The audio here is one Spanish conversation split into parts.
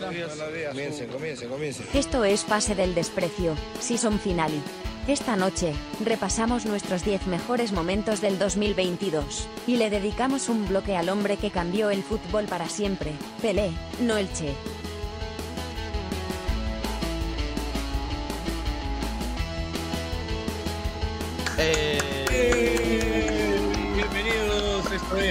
Comiencen, comiencen, comiencen. Esto es Pase del Desprecio, Season Finale. Esta noche, repasamos nuestros 10 mejores momentos del 2022, y le dedicamos un bloque al hombre que cambió el fútbol para siempre, Pelé, no el Che. Bienvenidos,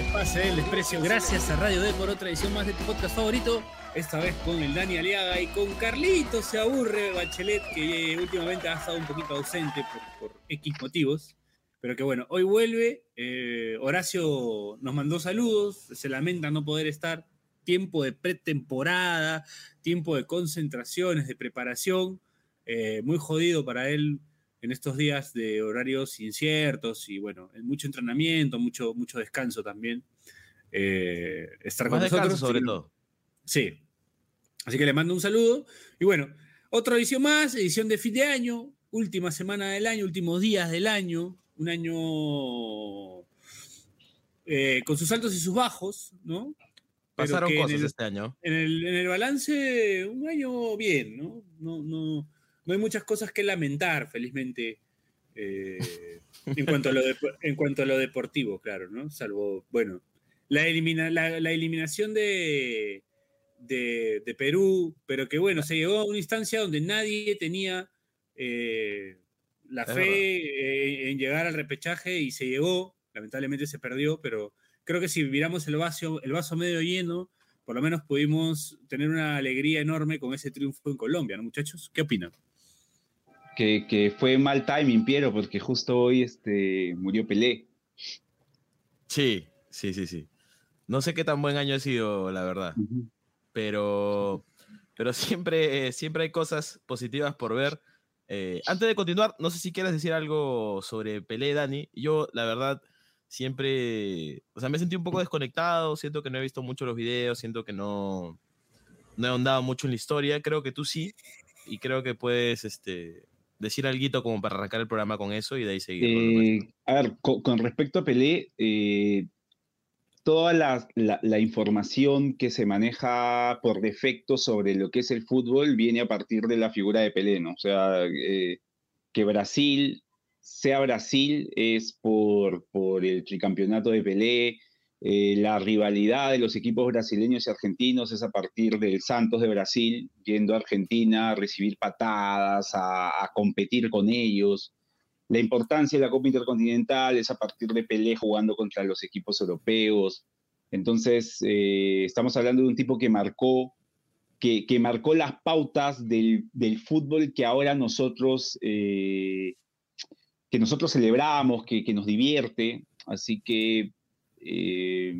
Desprecio. Gracias a Radio D por otra edición más de tu podcast favorito. Esta vez con el Dani Aliaga y con Carlito se aburre Bachelet, que eh, últimamente ha estado un poquito ausente por, por X motivos. Pero que bueno, hoy vuelve. Eh, Horacio nos mandó saludos, se lamenta no poder estar. Tiempo de pretemporada, tiempo de concentraciones, de preparación. eh, muy jodido para él en estos días de horarios inciertos y bueno, mucho entrenamiento, mucho, mucho descanso también. eh, estar con Más nosotros. sobre todo. Sí. Así que le mando un saludo. Y bueno, otra edición más, edición de fin de año, última semana del año, últimos días del año, un año eh, con sus altos y sus bajos, ¿no? Pasaron cosas el- este año. en el, en el balance, un año bien, ¿no? No, no, no hay muchas cosas que lamentar, felizmente, eh, en, cuanto a lo depo- en cuanto a lo deportivo, claro, ¿no? Salvo, bueno, la, elimina, la, la eliminación de, de, de Perú, pero que bueno, se llegó a una instancia donde nadie tenía eh, la Es fe eh, en llegar al repechaje y se llegó, lamentablemente se perdió, pero creo que si miramos el vaso, el vaso medio lleno, por lo menos pudimos tener una alegría enorme con ese triunfo en Colombia, ¿no, muchachos? ¿Qué opinan? Que, que fue mal timing, Piero, porque justo hoy este, murió Pelé. Sí, sí, sí, sí. No sé qué tan buen año ha sido, la verdad. Pero, pero siempre, eh, siempre hay cosas positivas por ver. Eh, antes de continuar, no sé si quieres decir algo sobre Pelé, Dani. Yo, la verdad, siempre, o sea, me sentí un poco desconectado, siento que no he visto mucho los videos, siento que no, no he ahondado mucho en la historia. Creo que tú sí, y creo que puedes este, decir algo como para arrancar el programa con eso y de ahí seguir. Eh, a ver, co- con, respecto a Pelé, eh, toda la, la- la información que se maneja por defecto sobre lo que es el fútbol viene a partir de la figura de Pelé, ¿no? O sea, eh, que Brasil sea Brasil es por, por el tricampeonato de Pelé, eh, la rivalidad de los equipos brasileños y argentinos es a partir del Santos de Brasil, yendo a Argentina a recibir patadas, a- a competir con ellos la importancia de la Copa Intercontinental es a partir de Pelé jugando contra los equipos europeos. Entonces, eh, estamos hablando de un tipo que marcó, que, que marcó las pautas del, del fútbol que ahora nosotros, eh, que nosotros celebramos, que, que nos divierte. Así que, eh,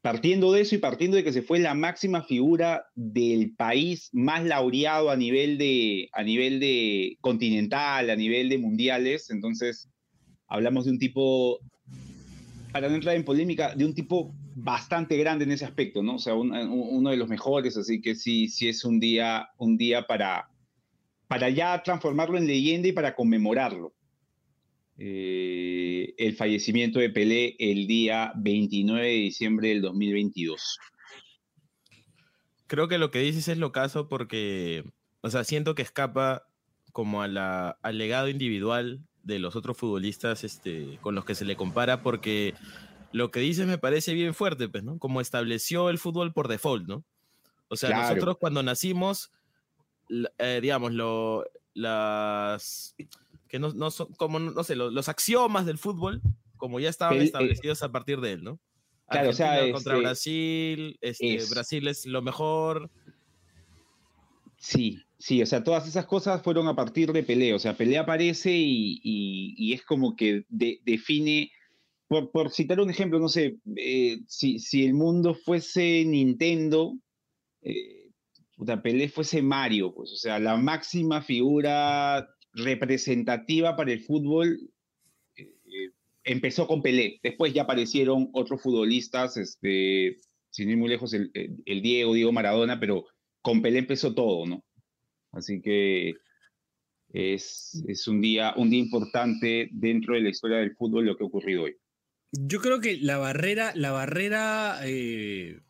partiendo de eso y partiendo de que se fue la máxima figura del país más laureado a nivel de, a nivel de continental, a nivel de mundiales, entonces hablamos de un tipo, para no entrar en polémica, de un tipo bastante grande en ese aspecto, ¿no? O sea, un- un- uno de los mejores, así que sí, sí es un día, un día para, para ya transformarlo en leyenda y para conmemorarlo. Eh, el fallecimiento de Pelé el día 29 de diciembre del 2022. creo que lo que dices es lo caso porque, o sea, siento que escapa como a la, al legado individual de los otros futbolistas este, con los que se le compara, porque lo que dices me parece bien fuerte, pues, ¿no? Como estableció el fútbol por default, ¿no? O sea, Claro. nosotros cuando nacimos, eh, digamos, lo, las, que no, no son, como, no sé, lo- los axiomas del fútbol, como ya estaban El- establecidos a partir de él, ¿no? Claro, o sea, Argentina contra este, Brasil, este, es- Brasil es lo mejor, Sí, sí, o sea, todas esas cosas fueron a partir de Pelé. O sea, Pelé aparece y, y- y es como que de- define, por, por citar un ejemplo, no sé, eh, si, si el mundo fuese Nintendo, eh, puta, Pelé fuese Mario, pues, o sea, la máxima figura representativa para el fútbol eh, eh, empezó con Pelé. Después ya aparecieron otros futbolistas, este, sin ir muy lejos, el, Diego, Diego Maradona, pero con Pelé empezó todo, ¿no? Así que es, es un, día, un día importante dentro de la historia del fútbol lo que ha ocurrido hoy. Yo creo que la barrera, la barrera eh,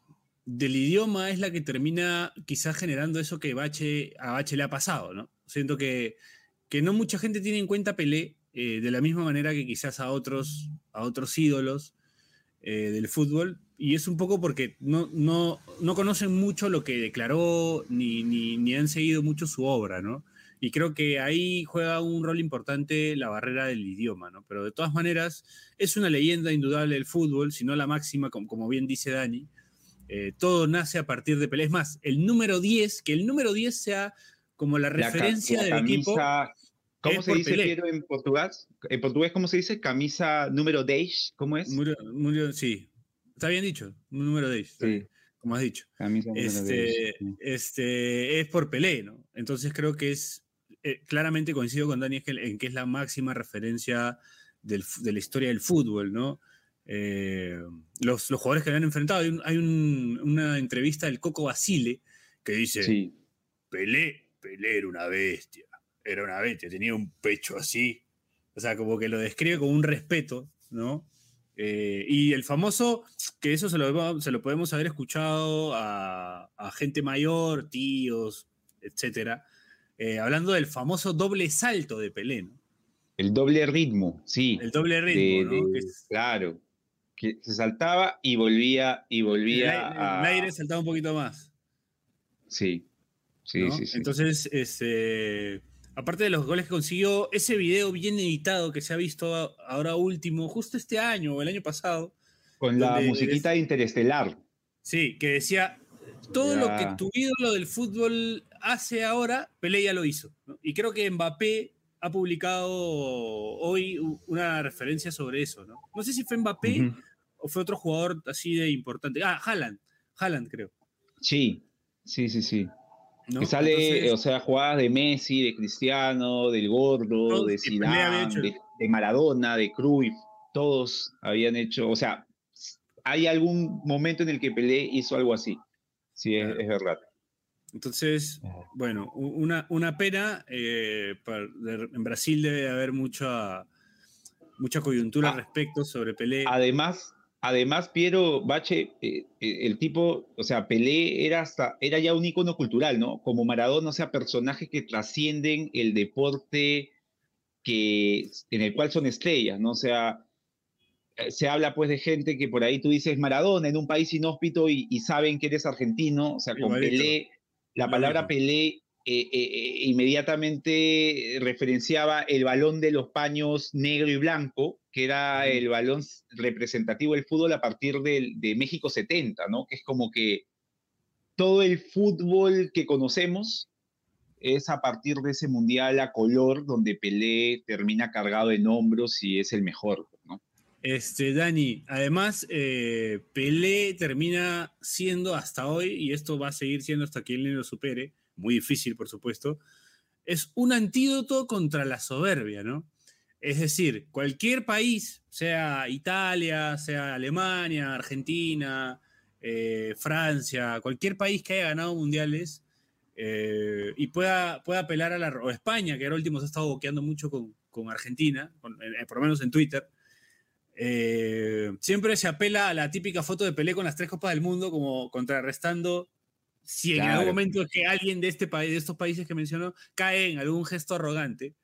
del idioma es la que termina quizás generando eso que Bache, a Bache le ha pasado, ¿no? Siento que, que no mucha gente tiene en cuenta Pelé eh, de la misma manera que quizás a otros, a otros ídolos eh, del fútbol, y es un poco porque no, no, no conocen mucho lo que declaró ni, ni, ni, han seguido mucho su obra, ¿no? Y creo que ahí juega un rol importante la barrera del idioma, ¿no? Pero de todas maneras, es una leyenda indudable del fútbol, si no la máxima, como, como bien dice Dani. Eh, todo nace a partir de Pelé. Es más, el número 10, que el número 10 sea como la referencia la, del equipo. ¿Cómo se dice Piero en portugués? En portugués, ¿cómo se dice? Camisa número 10, ¿cómo es? Número, sí, está bien dicho, número 10. Sí. Como has dicho. Camisa este, 10, este, es por Pelé, ¿no? Entonces creo que es, eh, claramente coincido con Dani en que es la máxima referencia del, de la historia del fútbol, ¿no? Eh, los, los, jugadores que le han enfrentado, hay, un, hay un, una entrevista del Coco Basile que dice, sí. Pelé, Pelé era una bestia era una bestia, tenía un pecho así. O sea, como que lo describe con un respeto, ¿no? Eh, y el famoso, que eso se lo, se lo podemos haber escuchado a, a gente mayor, tíos, etcétera, eh, hablando del famoso doble salto de Pelé, ¿no? El doble ritmo, sí. El doble ritmo, de, ¿no? De, es, claro. Que se saltaba y volvía y volvía el, a. El aire saltaba un poquito más. Sí. Sí, ¿no? sí, sí. Entonces, este aparte de los goles que consiguió, ese video bien editado que se ha visto ahora último, justo este año o el año pasado. Con la musiquita de Interestelar. Sí, que decía, todo ya. lo que tu ídolo del fútbol hace ahora, Pelé ya lo hizo. ¿no? Y creo que Mbappé ha publicado hoy una referencia sobre eso. No, no sé si fue Mbappé uh -huh. o fue otro jugador así de importante. Ah, Haaland, Haaland creo. Sí, sí, sí, sí. ¿No? Que sale, Entonces, o sea, jugadas de Messi, de Cristiano, del Gordo, de Zidane, de, de, Maradona, de Cruyff, todos habían hecho, o sea, hay algún momento en el que Pelé hizo algo así. Sí, es, es verdad. Entonces, bueno, una, una pena. Eh, para, en Brasil debe haber mucha, mucha coyuntura ah, al respecto sobre Pelé. Además, Además, Piero Bache, eh, el tipo, o sea, Pelé era, hasta, era ya un ícono cultural, ¿no? Como Maradona, o sea, personajes que trascienden el deporte que, en el cual son estrellas, ¿no? O sea, eh, se habla pues de gente que por ahí tú dices Maradona en un país inhóspito y, y saben que eres argentino, o sea, con Pelé, la palabra Pelé eh, eh, inmediatamente referenciaba el balón de los paños negro y blanco, que era el balón representativo del fútbol a partir de, de, México 70, ¿no? Que es como que todo el fútbol que conocemos es a partir de ese mundial a color donde Pelé termina cargado en hombros y es el mejor, ¿no? Este, Dani, además, eh, Pelé termina siendo hasta hoy, y esto va a seguir siendo hasta que él lo supere, muy difícil, por supuesto, es un antídoto contra la soberbia, ¿no? Es decir, cualquier país, sea Italia, sea Alemania, Argentina, eh, Francia, cualquier país que haya ganado mundiales eh, y pueda, pueda apelar a la... o España, que ahora último se ha estado boqueando mucho con, con Argentina, con, eh, por lo menos en Twitter, siempre se apela a la típica foto de Pelé con las tres copas del mundo como contrarrestando si claro. en algún momento que alguien de este país, de estos países que mencionó, cae en algún gesto arrogante,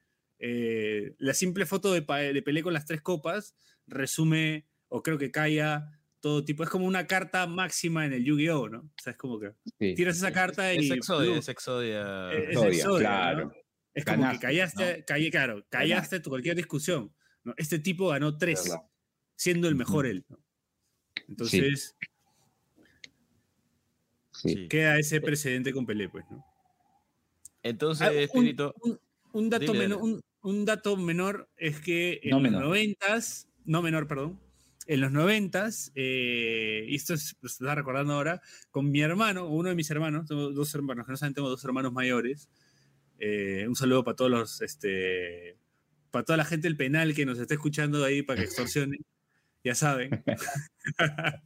eh, la simple foto de, de, Pelé con las tres copas resume, o creo que calla todo tipo, es como una carta máxima en el Yu-Gi-Oh, ¿no? O sea, es como que sí. tiras esa carta es, y... Es Exodia, es Exodia. Es, es Exodia, claro. ¿no? Es como Ganaste, que callaste, ¿no? callé, claro, callaste Ganaste. cualquier discusión. ¿no? Este tipo ganó tres, siendo el mejor él. ¿no? Entonces... Sí. Sí. Queda ese precedente con Pelé, pues, ¿no? Entonces, ah, Espíritu. Un, un, un, dato menor, un, un, dato menor es que en no los noventas, no menor, perdón, en los noventas, eh, y esto es, lo está recordando ahora, con mi hermano, uno de mis hermanos, tengo dos hermanos, que no saben, tengo dos hermanos mayores. Eh, un saludo para todos los, este, para toda la gente del penal que nos está escuchando ahí para que extorsionen ya saben.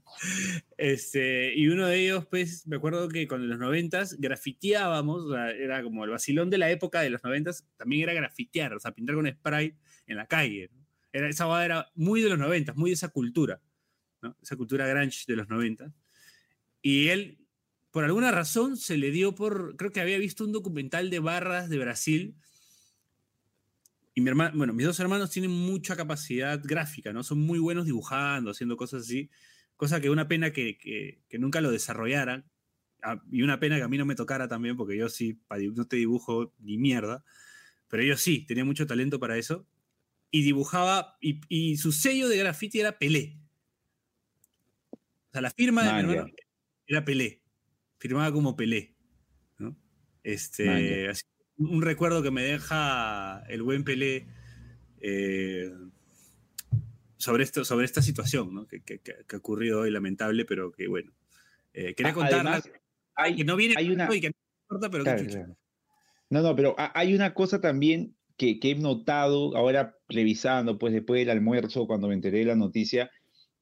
este, y uno de ellos, pues, me acuerdo que con los noventas grafiteábamos, o sea, era como el vacilón de la época de los noventas, también era grafitear, o sea, pintar con spray en la calle. ¿no? Era, esa boda era muy de los noventas, muy de esa cultura, ¿no? esa cultura grunge de los noventas. Y él, por alguna razón, se le dio por, creo que había visto un documental de barras de Brasil. Y mi hermano, bueno, mis dos hermanos tienen mucha capacidad gráfica, ¿no? Son muy buenos dibujando, haciendo cosas así. Cosa que una pena que, que, nunca lo desarrollaran. Ah, y una pena que a mí no me tocara también, porque yo sí, no te dibujo ni mierda. Pero ellos sí, tenían mucho talento para eso. Y dibujaba, y, y su sello de graffiti era Pelé. O sea, la firma de mi hermano era Pelé. Firmaba como Pelé. ¿no? Este, un recuerdo que me deja el buen Pelé eh, sobre, esto, sobre esta situación ¿no? que, que, ha ocurrido hoy, lamentable, pero que bueno. Eh, quería contarla. Hay, que no viene hay una... que no pero No, no, pero hay una cosa también que, que, he notado ahora revisando, pues después del almuerzo, cuando me enteré de la noticia,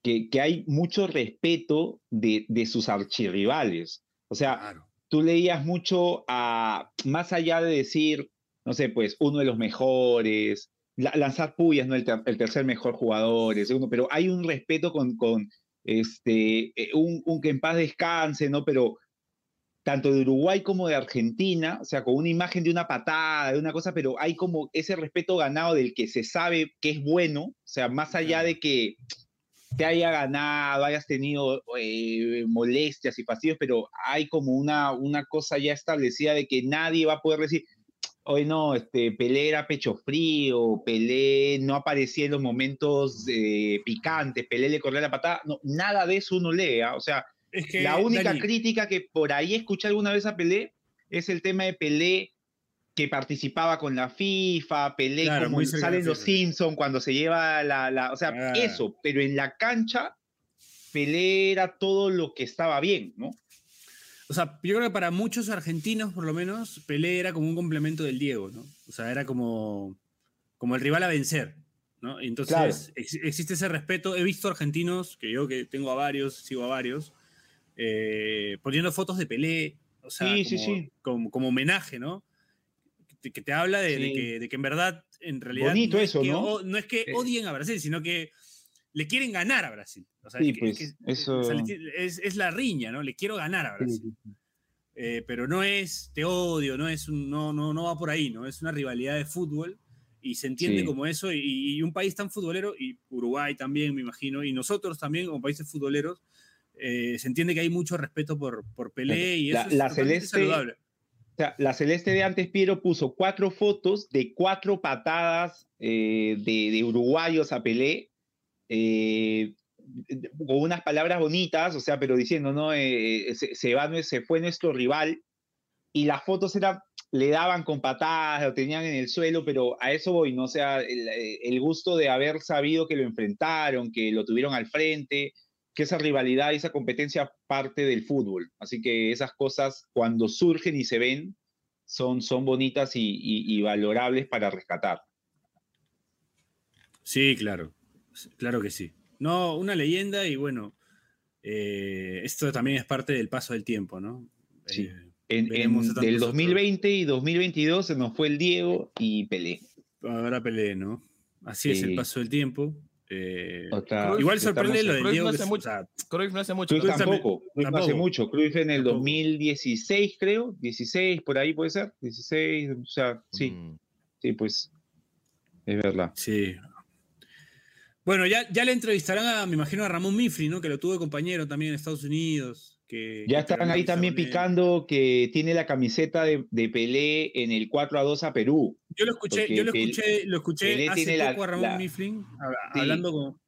que, hay mucho respeto de, sus archirrivales. O sea, tú leías mucho a, más allá de decir, no sé, pues uno de los mejores, lanzar puyas, ¿no? El, tercer mejor jugador, el segundo, pero hay un respeto con, con este, eh, un, un, que en paz descanse, ¿no? Pero tanto de Uruguay como de Argentina, o sea, con una imagen de una patada, de una cosa, pero hay como ese respeto ganado del que se sabe que es bueno, o sea, más allá de que te haya ganado, hayas tenido eh, molestias y fastidios, pero hay como una, una cosa ya establecida de que nadie va a poder decir, hoy no, este, Pelé era pecho frío, Pelé no aparecía en los momentos eh, picantes, Pelé le corría la patada, no, nada de eso uno lea, ¿ah? o sea, la única crítica que por ahí escuché alguna vez a Pelé es el tema de Pelé que participaba con la FIFA, Pelé como salen los Simpsons cuando se lleva la, o sea, ah. eso, pero en la cancha Pelé era todo lo que estaba bien, ¿no? O sea, yo creo que para muchos argentinos, por lo menos, Pelé era como un complemento del Diego, ¿no? O sea, era como, como el rival a vencer, ¿no? entonces existe ese respeto. He visto argentinos, que yo que tengo a varios, sigo a varios, eh, poniendo fotos de Pelé, o sea, como, como homenaje, ¿no? Que te habla de, que, en verdad, en realidad. Bonito no eso, ¿no? no es que odien a Brasil, sino que le quieren ganar a Brasil. O sea, sí, pues, eso... es, la riña, ¿no? Le quiero ganar a Brasil. Eh, pero no es te odio, no, es no, no, no va por ahí, ¿no? Es una rivalidad de fútbol y se entiende como eso. Y, un país tan futbolero, y Uruguay también, me imagino, y nosotros también, como países futboleros, eh, se entiende que hay mucho respeto por, por Pelé y eso la, es celeste, saludable la Celeste de antes, Piero, puso cuatro fotos de cuatro patadas eh, de, uruguayos a Pelé, eh, con unas palabras bonitas, o sea, pero diciendo, ¿no? Eh, se, va, se fue nuestro rival, y las fotos eran, le daban con patadas, lo tenían en el suelo, pero a eso voy, ¿no? O sea, el gusto de haber sabido que lo enfrentaron, que lo tuvieron al frente, que esa rivalidad y esa competencia parte del fútbol. Así que esas cosas cuando surgen y se ven son, son bonitas y, valorables para rescatar. Sí, claro, claro que sí. No, una leyenda y bueno, eh, esto también es parte del paso del tiempo, ¿no? Sí. Eh, en, del 2020 y 2022 se nos fue el Diego y Pelé. Ahora Pelé, ¿no? Así es el paso del tiempo. Eh, igual sorprende lo del Diego. No hace mucho. Cruyff no hace mucho. Cruyff tampoco. Cruyff no hace mucho. Cruyff en el 2016, creo. 16, por ahí puede ser. 16, o sea, sí. Mm. Sí, pues. Es verdad. Sí. Bueno, ya, ya le entrevistarán, a, me imagino, a Ramón Mifri, ¿no? Que lo tuvo de compañero también en Estados Unidos ya están ahí también picando que tiene la camiseta de, Pelé en el 4 a 2 a Perú. Yo lo escuché, yo lo escuché, lo escuché hace poco a Ramón Mifflin hablando con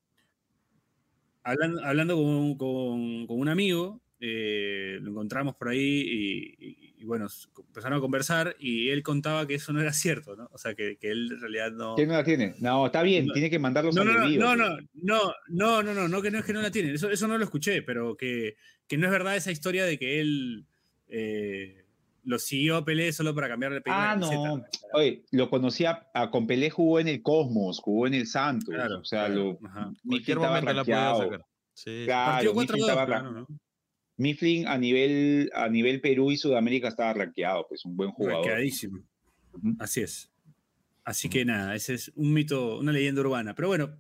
hablando, con, un amigo, eh, lo encontramos por ahí y, bueno, empezaron a conversar y él contaba que eso no era cierto, ¿no? O sea, que, él en realidad no... ¿Qué no la tiene? No, está bien, tiene que mandarlos no, no, no, no, no, no, no, no, no, no, que no es que no la tiene, eso, eso no lo escuché, pero que, que no es verdad esa historia de que él eh, lo siguió a Pelé solo para cambiarle de Ah, no. Oye, lo conocía, a, con Pelé jugó en el Cosmos, jugó en el Santos. Claro, o sea, lo, cualquier momento la podía sacar. Sí. Claro, Mifflin, a nivel, a nivel Perú y Sudamérica estaba rankeado, pues un buen jugador. Rankeadísimo. Así es. Así que nada, ese es un mito, una leyenda urbana. Pero bueno,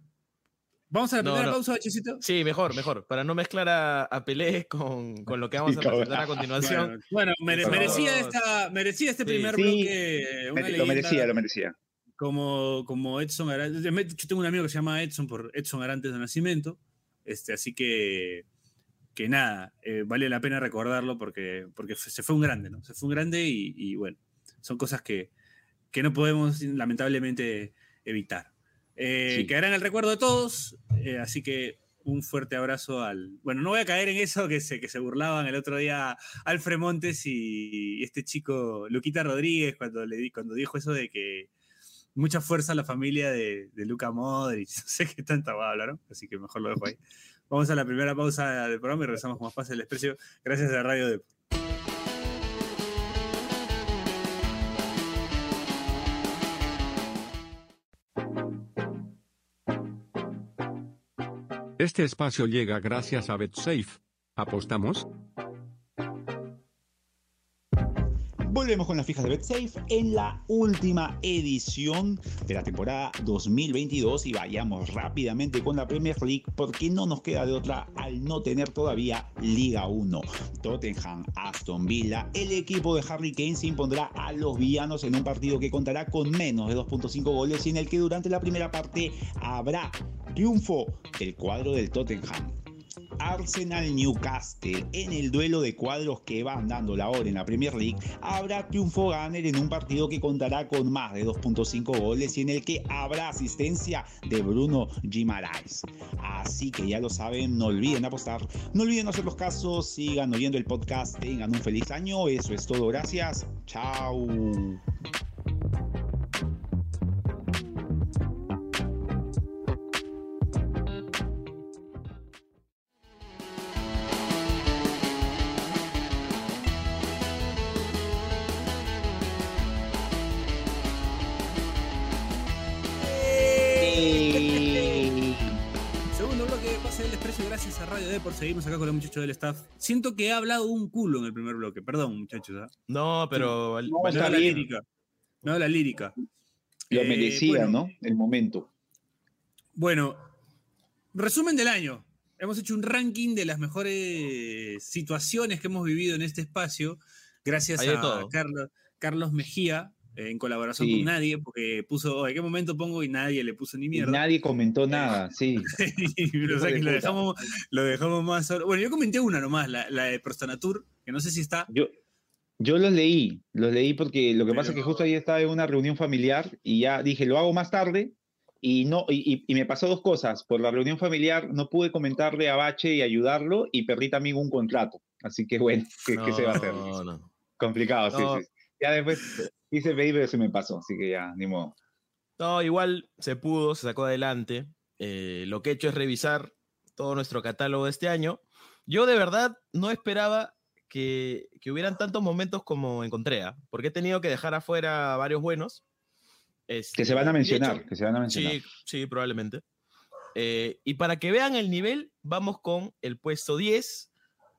¿Vamos a la primera pausa, Bachecito? Sí, mejor, mejor. Para no mezclar a, a Pelé con, con, lo que vamos a presentar a continuación. Bueno, merecía, esta, merecía este primer bloque. lo merecía, lo merecía. Como, como Edson Arantes. Yo tengo un amigo que se llama Edson por Edson Arantes de Nacimiento. Este, así que, que nada, eh, vale la pena recordarlo porque, porque se fue un grande, ¿no? Se fue un grande y, y bueno, son cosas que, que no podemos lamentablemente evitar. Eh, Quedará en el recuerdo de todos, eh, así que un fuerte abrazo al... Bueno, no voy a caer en eso que se, que se burlaban el otro día Alfred Montes y, este chico Luquita Rodríguez cuando, le, cuando dijo eso de que mucha fuerza a la familia de, de Luca Modric, no sé qué tanta va a hablar, ¿no? Así que mejor lo dejo ahí. Vamos a la primera pausa del programa y regresamos con más fácil el desprecio. Gracias a Radio de Este espacio llega gracias a BetSafe. ¿Apostamos? Volvemos con las fijas de BetSafe en la última edición de la temporada 2022 y vayamos rápidamente con la Premier League porque no nos queda de otra al no tener todavía Liga 1. Tottenham, Aston Villa, el equipo de Harry Kane se impondrá a los villanos en un partido que contará con menos de 2.5 goles y en el que durante la primera parte habrá triunfo del cuadro del Tottenham. Arsenal Newcastle en el duelo de cuadros que van dando la hora en la Premier League habrá triunfo ganer en un partido que contará con más de 2.5 goles y en el que habrá asistencia de Bruno Guimaraes. Así que ya lo saben, no olviden apostar, no olviden hacer los casos, sigan oyendo el podcast, tengan un feliz año, eso es todo, gracias, chao. Por seguirnos acá con los muchachos del staff. Siento que he hablado un culo en el primer bloque. Perdón, muchachos. ¿ah? No, pero. No, la lírica. No, la lírica. Lo eh, merecía, ¿no? El momento. Bueno, resumen del año. Hemos hecho un ranking de las mejores situaciones que hemos vivido en este espacio. Gracias a Carlos, Carlos Mejía, en colaboración con nadie, porque puso, ¿en qué momento pongo? Y nadie le puso ni mierda. nadie comentó nada, sí. o sea, que lo dejamos, lo dejamos más solo. Bueno, yo comenté una nomás, la, la de Prostanatur, que no sé si está. Yo, yo los leí, los leí porque lo que pasa es que justo ahí estaba en una reunión familiar y ya dije, lo hago más tarde. Y, no, y, y me pasó dos cosas. Por la reunión familiar no pude comentarle a Bache y ayudarlo y perdí también un contrato. Así que bueno, ¿qué, ¿qué se va a hacer? No, Complicado, sí, sí. Ya después Hice pero se me pasó, así que ya, ni modo. No, igual se pudo, se sacó adelante. Eh, lo que he hecho es revisar todo nuestro catálogo de este año. Yo de verdad no esperaba que, que hubieran tantos momentos como encontré, ¿ah? porque he tenido que dejar afuera varios buenos. Este, que se van a mencionar, que se van a mencionar. Sí, sí probablemente. Eh, y para que vean el nivel, vamos con el puesto 10,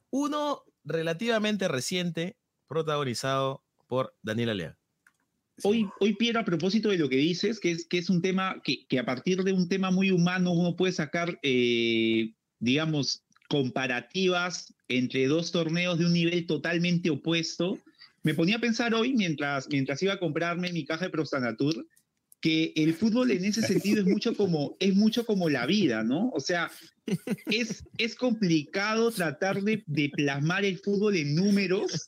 uno relativamente reciente, protagonizado por Daniela Lea. Hoy, hoy, Piero, a propósito de lo que dices, que es, que es un tema que, que a partir de un tema muy humano uno puede sacar, eh, digamos, comparativas entre dos torneos de un nivel totalmente opuesto. Me ponía a pensar hoy, mientras, mientras iba a comprarme mi caja de Prostanatur, que el fútbol en ese sentido es mucho como, es mucho como la vida, ¿no? O sea, es, es complicado tratar de, de plasmar el fútbol en números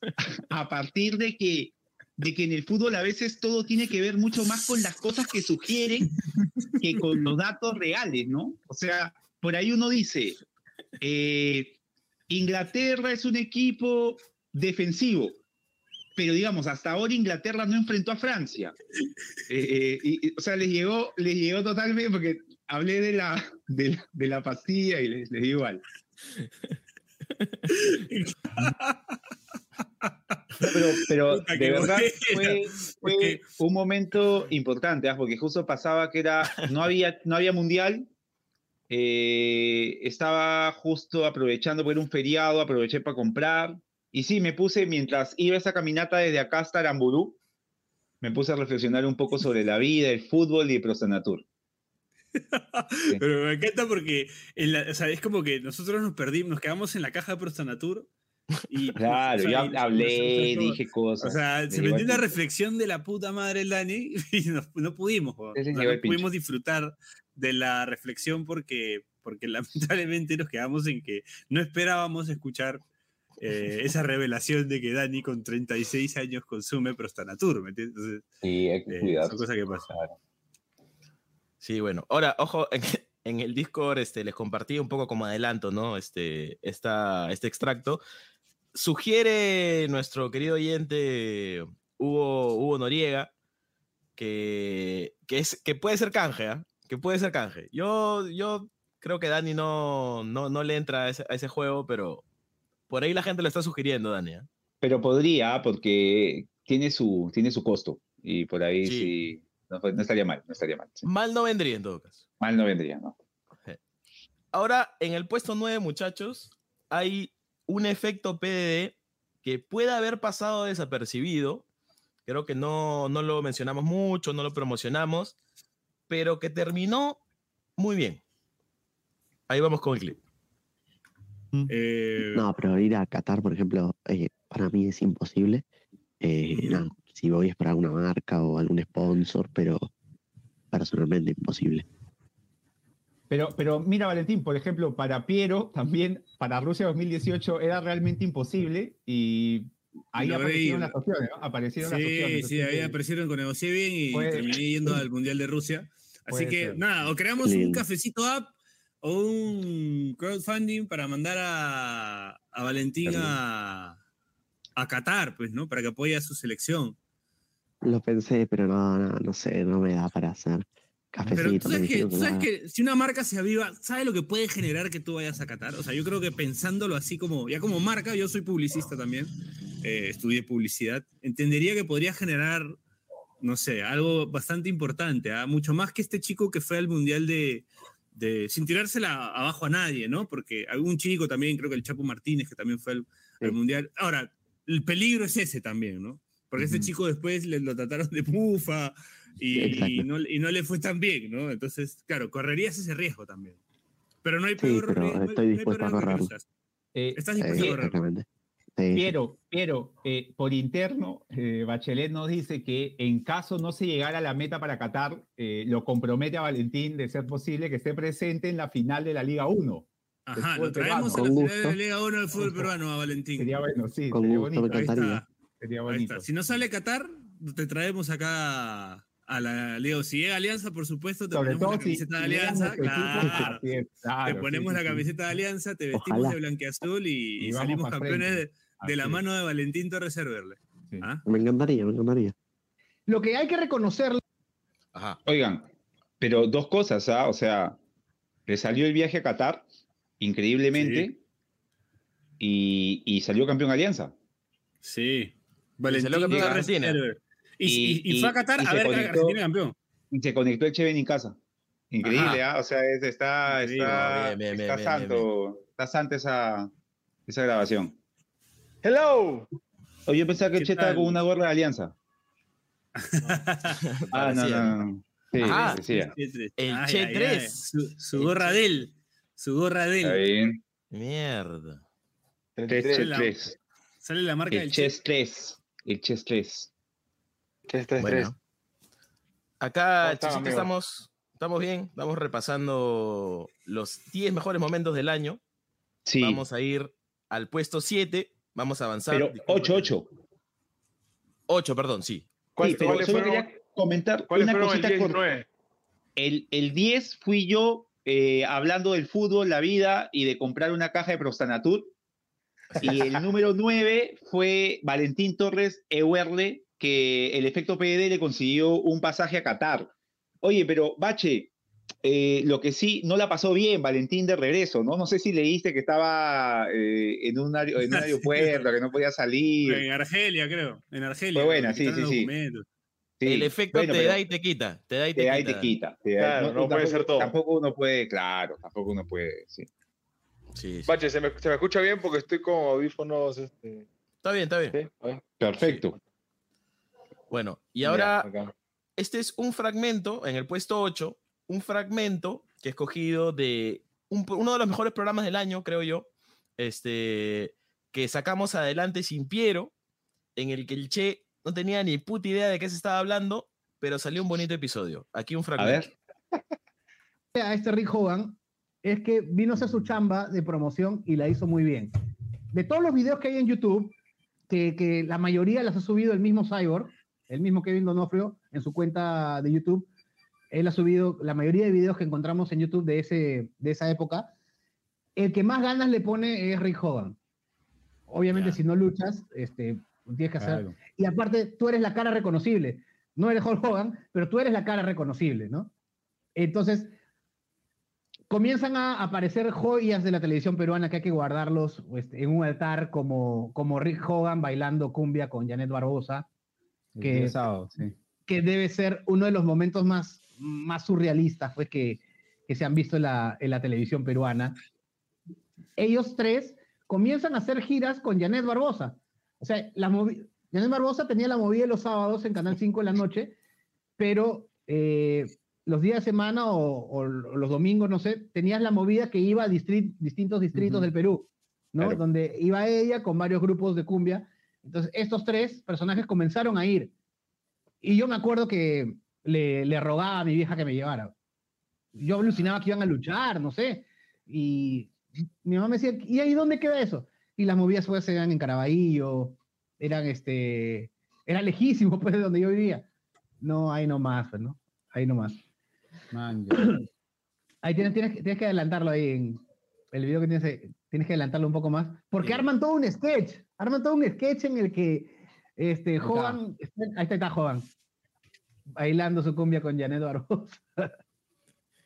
a partir de que de que en el fútbol a veces todo tiene que ver mucho más con las cosas que sugieren que con los datos reales, ¿no? O sea, por ahí uno dice, eh, Inglaterra es un equipo defensivo, pero digamos, hasta ahora Inglaterra no enfrentó a Francia. Eh, eh, o sea, les llegó, les llegó totalmente, porque hablé de la, de, la pastilla y les, les digo igual. pero, de verdad fue, un momento importante, ¿ah? porque justo pasaba que era, no había, no había mundial, eh, estaba justo aprovechando, por un feriado, aproveché para comprar, y sí, me puse, mientras iba esa caminata desde acá hasta Aramburu, me puse a reflexionar un poco sobre la vida, el fútbol y el Prostanatur. Pero me encanta porque es como que nosotros nos perdimos, nos quedamos en la caja de Prostanatur. Y, claro, yo hablé, dije cosas. O sea, se metió una reflexión de la puta madre el Dani y no, pudimos. no pudimos disfrutar de la reflexión porque, porque lamentablemente nos quedamos en que no esperábamos escuchar eh, esa revelación de que Dani con 36 años consume Prostanatur, ¿me entiendes? sí, hay que eh, Son cosas que pasan. Sí, bueno. Ahora, ojo, en, el Discord este, les compartí un poco como adelanto, ¿no? Este, esta, este extracto. Sugiere nuestro querido oyente Hugo, Hugo Noriega que, que, es, que puede ser canje, ¿ah? Que puede ser canje. Yo, yo creo que Dani no, no, no le entra a ese, juego, pero por ahí la gente lo está sugiriendo, Dani. ¿ah? Pero podría, porque tiene su, tiene su costo. Y por ahí sí no, estaría mal, no estaría mal. Mal no vendría en todo caso. Mal no vendría, ¿no? Ahora, en el puesto 9, muchachos, hay un efecto PDD que puede haber pasado desapercibido. Creo que no, no lo mencionamos mucho, no lo promocionamos, pero que terminó muy bien. Ahí vamos con el clip. Eh, no, pero ir a Qatar, por ejemplo, eh, para mí es imposible. Eh, si voy es para alguna marca o algún sponsor, pero personalmente imposible. Pero, pero mira, Valentín, por ejemplo, para Piero, también para Rusia 2018 era realmente imposible y ahí aparecieron las opciones, ¿no? Aparecieron sí, las opciones. Sí, ahí aparecieron con negocié bien y terminé yendo al Mundial de Rusia. Así que nada, o creamos un cafecito app o un crowdfunding para mandar a, a Valentín a, a Qatar, pues, ¿no? Para que apoye a su selección. Lo pensé, pero no, no, no sé, no me da para hacer cafecito. Pero tú sabes, que, si una marca se aviva, ¿sabes lo que puede generar que tú vayas a Qatar? O sea, yo creo que pensándolo así como, ya como marca, yo soy publicista también, eh, estudié publicidad, entendería que podría generar, no sé, algo bastante importante, ¿ah? mucho más que este chico que fue al Mundial de, de, sin tirársela abajo a nadie, ¿no? Porque algún chico también, creo que el Chapo Martínez, que también fue al Mundial. Ahora, el peligro es ese también, ¿no? Porque ese chico después le, lo trataron de pufa y, no, le fue tan bien, ¿no? Entonces, claro, correrías ese riesgo también. Pero no hay peor, pero estoy dispuesto a correr. Eh, Estás dispuesto a correr. Pero, pero eh, por interno, eh, Bachelet nos dice que en caso no se llegara a la meta para Qatar, lo compromete a Valentín de ser posible que esté presente en la final de la Liga 1. Ajá, lo traemos a la final de la Liga 1 del fútbol peruano a Valentín. Sería bueno, sí, sería bonito. Ahí está. Si no sale Qatar, te traemos acá a la Liga. Si llega Alianza, por supuesto, te ponemos la camiseta de Alianza. Claro, te ponemos la camiseta de Alianza, te vestimos de blanqueazul y, y salimos campeones de, la mano de Valentín Torres Cerverle. ¿Ah? Me encantaría, me encantaría. Lo que hay que reconocer. Ajá. Oigan, pero dos cosas, ¿ah? O sea, le salió el viaje a Qatar, increíblemente, y, y, salió campeón Alianza. Sí. Valentín campeón de Argentina. Y, fue a Qatar a ver a Argentina campeón. Y se conectó el Cheven en casa. Increíble, ¿ah? O sea, está, está, está santo, está santo esa, esa grabación. Hello. Oye, yo pensaba que el Che estaba con una gorra de alianza. ah, no, no, no. Sí, ah, decía. El Che 3. Su, gorra de él. Su gorra de él. Está bien. Mierda. El Che 3. Sale la marca del Chess 3. El Chess 3. Chess 3. Bueno. Acá, estamos, estamos bien. Estamos repasando los 10 mejores momentos del año. Sí. Vamos a ir al puesto 7. Vamos a avanzar. Pero 8, 8. 8, perdón, sí. ¿Cuál, sí, pero solo quería comentar una cosita el 10, con... el, el 10 fui yo eh, hablando del fútbol, la vida y de comprar una caja de Prostanatur y el número 9 fue Valentín Torres Ewerle, que el efecto PD le consiguió un pasaje a Qatar. Oye, pero Bache, eh, lo que sí, no la pasó bien Valentín de regreso, ¿no? No sé si leíste que estaba eh, en, un en, un aeropuerto, que no podía salir. En Argelia, creo. En Argelia. Fue buena, sí, sí, sí. El efecto te da y te quita. Te da y te, te, da y te quita. Claro, no, puede ser todo. Tampoco uno puede, claro, tampoco uno puede, sí. Bache, ¿se me, escucha bien porque estoy con audífonos. Este... Está bien, está bien. Perfecto. Bueno, y ahora, este es un fragmento en el puesto 8 un fragmento que he escogido de uno de los mejores programas del año, creo yo, este, que sacamos adelante sin Piero, en el que el Che no tenía ni puta idea de qué se estaba hablando, pero salió un bonito episodio. Aquí un fragmento. A ver. A este Rick Hogan es que vino a hacer su chamba de promoción y la hizo muy bien. De todos los videos que hay en YouTube, que, que la mayoría las ha subido el mismo Cyborg, el mismo Kevin Donofrio, en su cuenta de YouTube, él ha subido la mayoría de videos que encontramos en YouTube de, ese, de esa época. El que más ganas le pone es Rick Hogan. Obviamente, si no luchas, este, tienes que hacer. Y aparte, tú eres la cara reconocible. No eres Hulk Hogan, pero tú eres la cara reconocible, ¿no? Entonces, comienzan a aparecer joyas de la televisión peruana que hay que guardarlos este, en un altar, como, como Rick Hogan bailando cumbia con Janet Barbosa. Que, que debe ser uno de los momentos más más surrealistas pues, que, que se han visto en la, en la televisión peruana. Ellos tres comienzan a hacer giras con Janet Barbosa. O sea, la Janet Barbosa tenía la movida los sábados en Canal 5 en la noche, pero eh, los días de semana o, los domingos, no sé, tenías la movida que iba a distintos distritos del Perú, ¿no? Donde iba ella con varios grupos de cumbia. Entonces, estos tres personajes comenzaron a ir. Y yo me acuerdo que le, rogaba a mi vieja que me llevara. Yo alucinaba que iban a luchar, no sé. Y mi mamá me decía, ¿y ahí dónde queda eso? Y las movidas pues eran en Caraballo, eran este, era lejísimo pues de donde yo vivía. No, ahí nomás, pues, ¿no? Ahí nomás. Man, ahí tienes, tienes, tienes, que adelantarlo ahí en el video que tienes, tienes que adelantarlo un poco más. Porque arman todo un sketch, arman todo un sketch en el que este, Jovan, ahí está, está Jovan, bailando su cumbia con Janet Barbosa.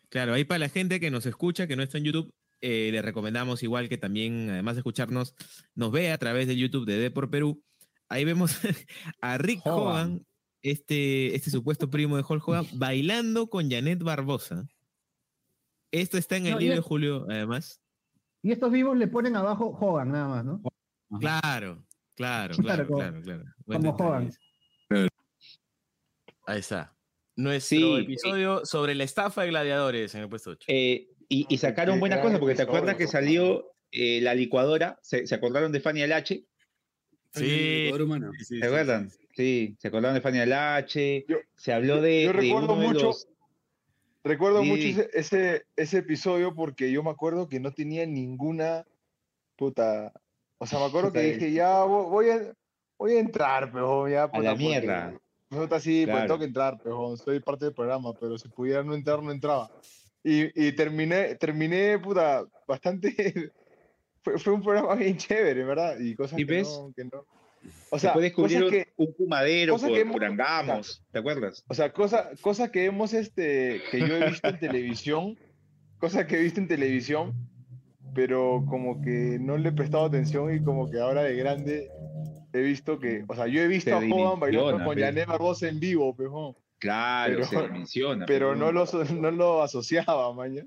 Claro, ahí para la gente que nos escucha, que no está en YouTube, eh, le recomendamos igual que también, además de escucharnos, nos ve a través de YouTube de Depor Perú. Ahí vemos a Rick Hogan, este, este supuesto primo de Hulk Hogan, bailando con Janet Barbosa. Esto está en el libro de Julio, además. Y estos vivos le ponen abajo Hogan, nada más, ¿no? Claro, claro, claro, claro, claro. Como Hogan. Ahí está. Nuestro episodio sobre la estafa de gladiadores en el puesto 8. Eh, y, sacaron buenas cosas, porque te acuerdas que salió eh, la licuadora, ¿se, acordaron de Fanny H? Sí. ¿Se acuerdan? Sí, se acordaron de Fanny H. se habló de. Yo recuerdo mucho. Recuerdo mucho ese, ese, episodio porque yo me acuerdo que no tenía ninguna puta. O sea, me acuerdo que dije, ya voy a, voy a entrar, pero ya. A la mierda. No está así, pues tengo que entrar, pero soy parte del programa, pero si pudiera no entrar, no entraba. Y, y terminé, terminé, puta, bastante... fue, fue, un programa bien chévere, ¿verdad? Y cosas que, no, que no... O sea, puedes descubrir que, un fumadero por, que ¿te acuerdas? O sea, cosas cosa que hemos, este, que yo he visto en televisión, cosas que he visto en televisión, pero como que no le he prestado atención y como que ahora de grande he visto que, o sea, yo he visto a Hogan bailando con Janet Barbosa en vivo, pejón. Claro, pero, se menciona. Pero no lo, no lo asociaba, maña.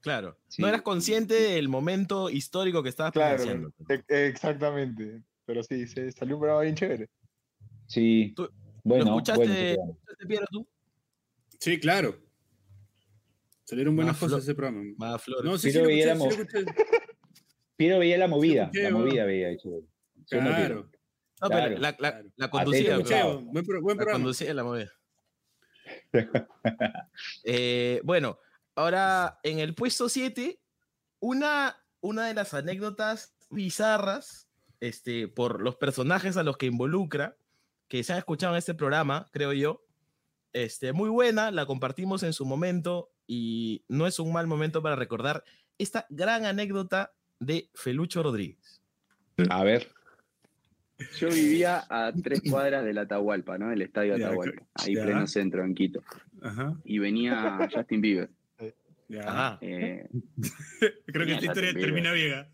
Claro. No eras consciente del momento histórico que estabas claro, e, exactamente. Pero sí, se salió un programa bien chévere. Sí. bueno, ¿Lo escuchaste, Piero, tú? Sí, claro. Salieron buenas cosas ese programa. Más flores. No, sí, Piero, veía la Piero veía la movida. la movida veía. Claro. No, pero la, la, la conducía. Buen, buen la conducía la movida. eh, bueno, ahora en el puesto 7, una, una de las anécdotas bizarras este, por los personajes a los que involucra, que se han escuchado en este programa, creo yo. Este, muy buena, la compartimos en su momento y no es un mal momento para recordar esta gran anécdota de Felucho Rodríguez. A ver. Yo vivía a tres cuadras del Atahualpa, ¿no? El estadio Atahualpa, ahí pleno centro, en Quito. Y venía Justin Bieber. Eh, Creo que esta historia termina vieja.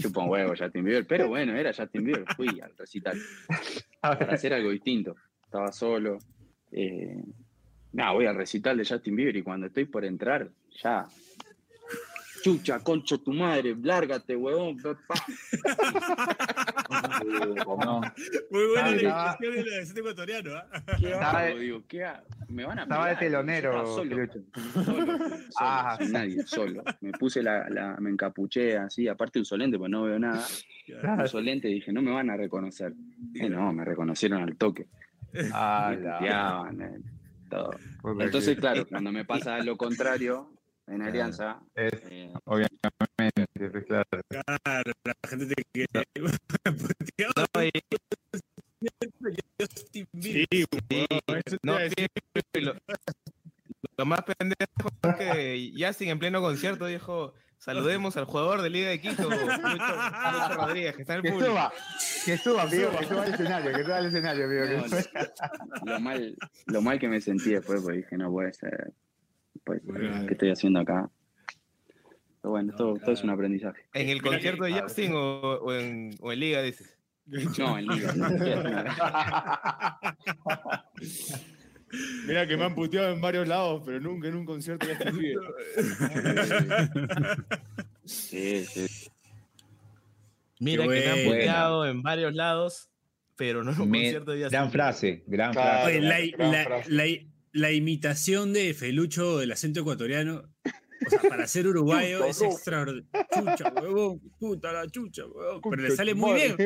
Chupa un huevo Justin Bieber, pero bueno, era Justin Bieber. Fui al recital para hacer algo distinto. Estaba solo. Eh, no, voy al recital de Justin Bieber y cuando estoy por entrar, ya chucha, concho tu madre, lárgate, huevón. Muy buena la expresión de la acento ecuatoriano. ¿ah? ¿Qué hago? Digo, ¿qué hago? Me van a Estaba de telonero. Solo, solo, solo, Ah. sin nadie, solo. Me puse la, la me encapuché así, aparte uso lente, pues no veo nada. Uso lente y dije, no me van a reconocer. Y no, me reconocieron al toque. Ah, Me la- eh, todo. Entonces, claro, cuando me pasa lo contrario en Alianza, Es, eh, obviamente, pues, claro. Claro, la gente te quiere. No, y- Justin Sí, no, sí, lo, lo más pendejo es que Justin en pleno concierto dijo, saludemos al jugador de Liga de Quito, Lucho, Lucho Rodríguez, que está en el Que público. suba, que suba, amigo, que suba al escenario, que suba al escenario, amigo. que No, suba. lo mal, lo mal que me sentí después, porque dije, no puede ser. Pues, Bueno. ¿Qué estoy haciendo acá? Pero bueno, todo, todo es un aprendizaje. ¿En el concierto de Justin o, o en, o en Liga, dices? No, en liga. no, Mira que me han puteado en varios lados, pero nunca en un concierto de este pibe. Sí, sí. Mira Qué que me han puteado en varios lados, pero no en un Me- concierto de Justin. gran frase, gran Claro. frase. La, gran la- frase. la- la imitación de Felucho del acento ecuatoriano, o sea, para ser uruguayo Chucha, es extraordinario. Chucha, huevón, puta la chucha, huevón. Pero le sale muy bien.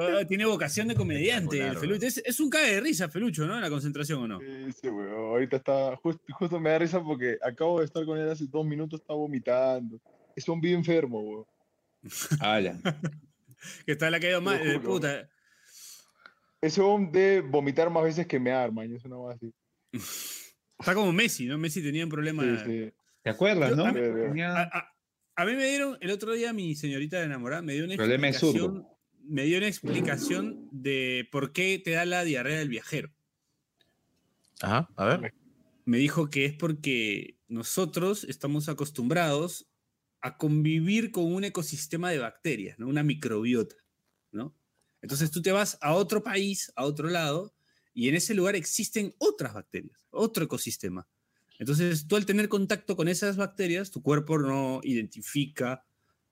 ah, Tiene vocación de comediante el. Felucho. Es, es un cae de risa, Felucho, ¿no? En la concentración, ¿o no? Sí, sí, weón. Ahorita está, justo, justo me da risa porque acabo de estar con él hace dos minutos, está vomitando. Es un bien enfermo, weón. Ala. Que está la caída más puta. Ese hombre de vomitar más veces que me arma, y es una cosa así. Está como Messi, ¿no? Messi tenía un problema. Sí, sí. ¿Te acuerdas, Yo- no? a mí- A, a- a mí me dieron, el otro día mi señorita enamorada me dio una Problema de explicación, me dio una explicación de por qué te da la diarrea del viajero. Ajá, a ver. Me dijo que es porque nosotros estamos acostumbrados a convivir con un ecosistema de bacterias, ¿no? Una microbiota, ¿no? Entonces tú te vas a otro país, a otro lado, y en ese lugar existen otras bacterias, otro ecosistema. Entonces tú al tener contacto con esas bacterias, tu cuerpo no identifica,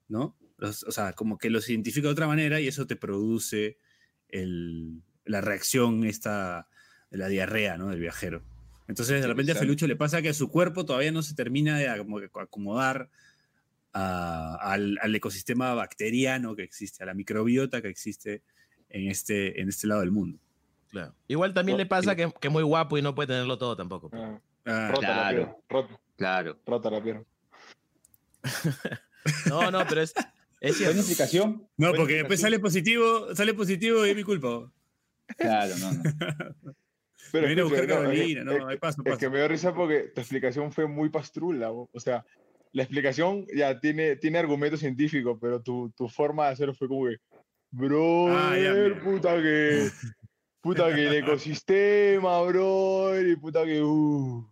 ¿no? Los- o sea, como que los identifica de otra manera y eso te produce el- la reacción esta, la diarrea, ¿no? Del viajero. Entonces de repente a. Felucho le pasa que su cuerpo todavía no se termina de acom- acomodar a- al, al ecosistema bacteriano que existe, a la microbiota que existe en este, en este lado del mundo. Claro. Igual también le pasa que, que es muy guapo y no puede tenerlo todo tampoco. pues. Ah, Ah, rota la claro. pierna. Rota, Claro. rota la pierna. No, no, pero es, es ¿Buena explicación? no, Buena porque después sale positivo, sale positivo y es mi culpa. Claro, no, no. Pero Me escucha, no, Carolina, no, es- paso, Es que me dio risa porque tu explicación fue muy pastrula. bo. O sea, la explicación ya tiene, tiene argumento científico, pero tu, tu forma de hacerlo fue como que, bro, Ah, puta que, puta que el ecosistema, bro, y puta que, uh.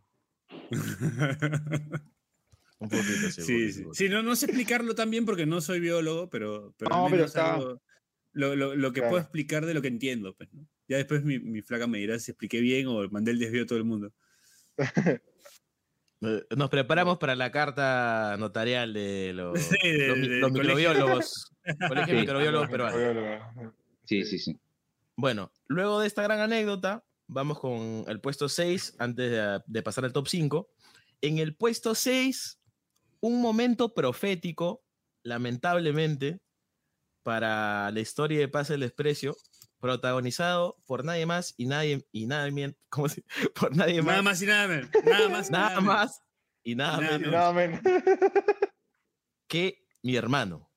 Un poquito, sí. Sí, sí. no, no sé explicarlo tan bien porque no soy biólogo, pero, pero, al No, pero está- algo- lo, lo- lo que Claro. puedo explicar de lo que entiendo. Pues, ¿no? Ya después mi, mi flaca me dirá si expliqué bien o mandé el desvío a todo el mundo. Eh, Nos preparamos para la carta notarial de los, Sí, de- los del los colegio. microbiólogos. Colegio de Sí. Microbiólogos Peruanos. Sí, sí, sí. Bueno, luego de esta gran anécdota, vamos con el puesto 6 antes de, de pasar al top 5. En el puesto 6, un momento profético, lamentablemente, para la historia de Paz el Desprecio, protagonizado por nadie más y nadie y nadie ¿cómo se- por nadie Nada más, más y nada menos. Nada más. y nada menos. más y nada, Nada menos Nada, men. que mi hermano.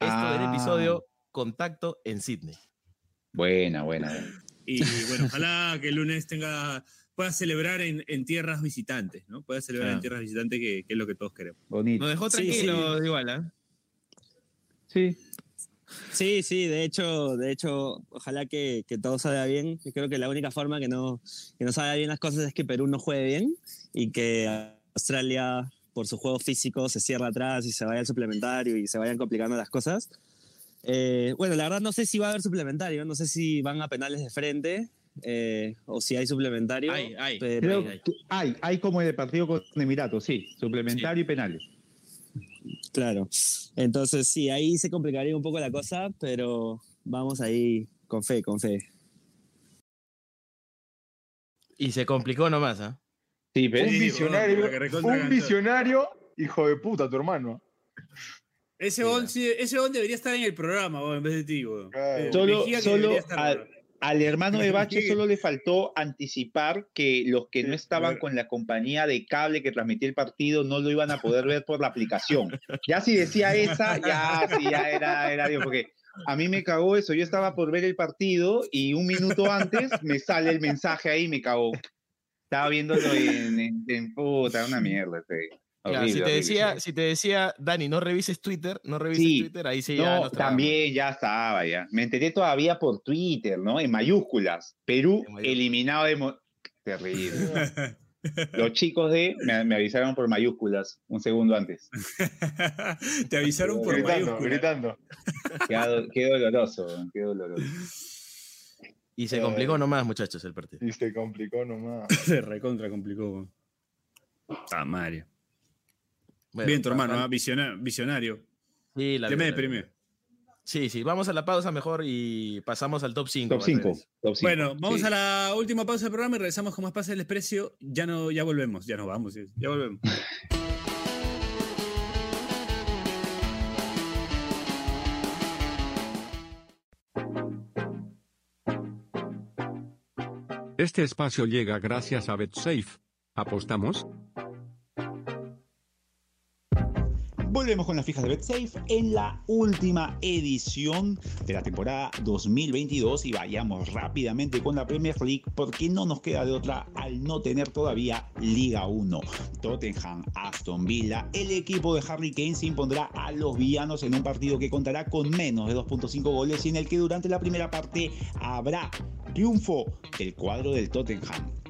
Esto del Ah. episodio Contacto en Sydney. Buena, buena. Y bueno, ojalá que el lunes tenga pueda celebrar en, en tierras visitantes, ¿no? Pueda celebrar en tierras visitantes, que, que es lo que todos queremos. Bonito. Nos dejó Sí, tranquilos igual, ¿ah? Sí. Sí, sí, de hecho, de hecho, ojalá que, que todo salga bien. Yo creo que la única forma que no, que no salga bien las cosas es que Perú no juegue bien y que Australia, por su juego físico, se cierra atrás y se vaya al suplementario y se vayan complicando las cosas. Eh, bueno, la verdad no sé si va a haber suplementario, no sé si van a penales de frente eh, o si hay suplementario. Hay, hay. pero- Creo que hay, hay como el partido con Emiratos, sí. Suplementario y penales. Claro. Entonces, sí, ahí se complicaría un poco la cosa, pero vamos ahí con fe, con fe. Y se complicó nomás, ¿ah? Sí, Un ¿ves? visionario, un visionario, hijo de puta, tu hermano. Ese on, sí, ese on debería estar en el programa, weón, en vez de ti, weón. Eh, Solo, solo estar, al, al hermano de Bache Sí. solo le faltó anticipar que los que no Sí, estaban claro. con la compañía de cable que transmitía el partido no lo iban a poder ver por la aplicación. Ya si decía esa, ya sí, ya era, era Dios, porque a mí me cagó eso. Yo estaba por ver el partido y un minuto antes me sale el mensaje ahí y me cagó. Estaba viéndolo en, en, en puta, una mierda. este. Si, te horrible. decía, si te decía, Dani, no revises Twitter, no revises Sí. Twitter, ahí sí ya No, también ya estaba, ya. Me enteré todavía por Twitter, ¿no? En mayúsculas. Perú En mayúsculas. eliminado de... mo- Terrible. Los chicos de... Me, me avisaron por mayúsculas un segundo antes. Te avisaron por Gritando, mayúscula. gritando. Qué, do- qué doloroso, qué doloroso. Y se complicó nomás, muchachos, el partido. Y se complicó nomás. Se recontra complicó, weón. Ah, Mario. Bueno, Bien, tu hermano, ah, visiona- visionario. Sí, la Te me deprimió. Sí, sí, vamos a la pausa mejor y pasamos al top 5. Top 5. Top cinco, Bueno, vamos sí. a la última pausa del programa y regresamos con más Pase del Desprecio. Ya no, ya volvemos, ya nos vamos, ya volvemos. Este espacio llega gracias a BetSafe. ¿Apostamos? Volvemos con las fijas de BetSafe en la última edición de la temporada 2022 y vayamos rápidamente con la Premier League porque no nos queda de otra al no tener todavía Liga 1. Tottenham, Aston Villa, el equipo de Harry Kane se impondrá a los villanos en un partido que contará con menos de 2.5 goles y en el que durante la primera parte habrá triunfo del cuadro del Tottenham.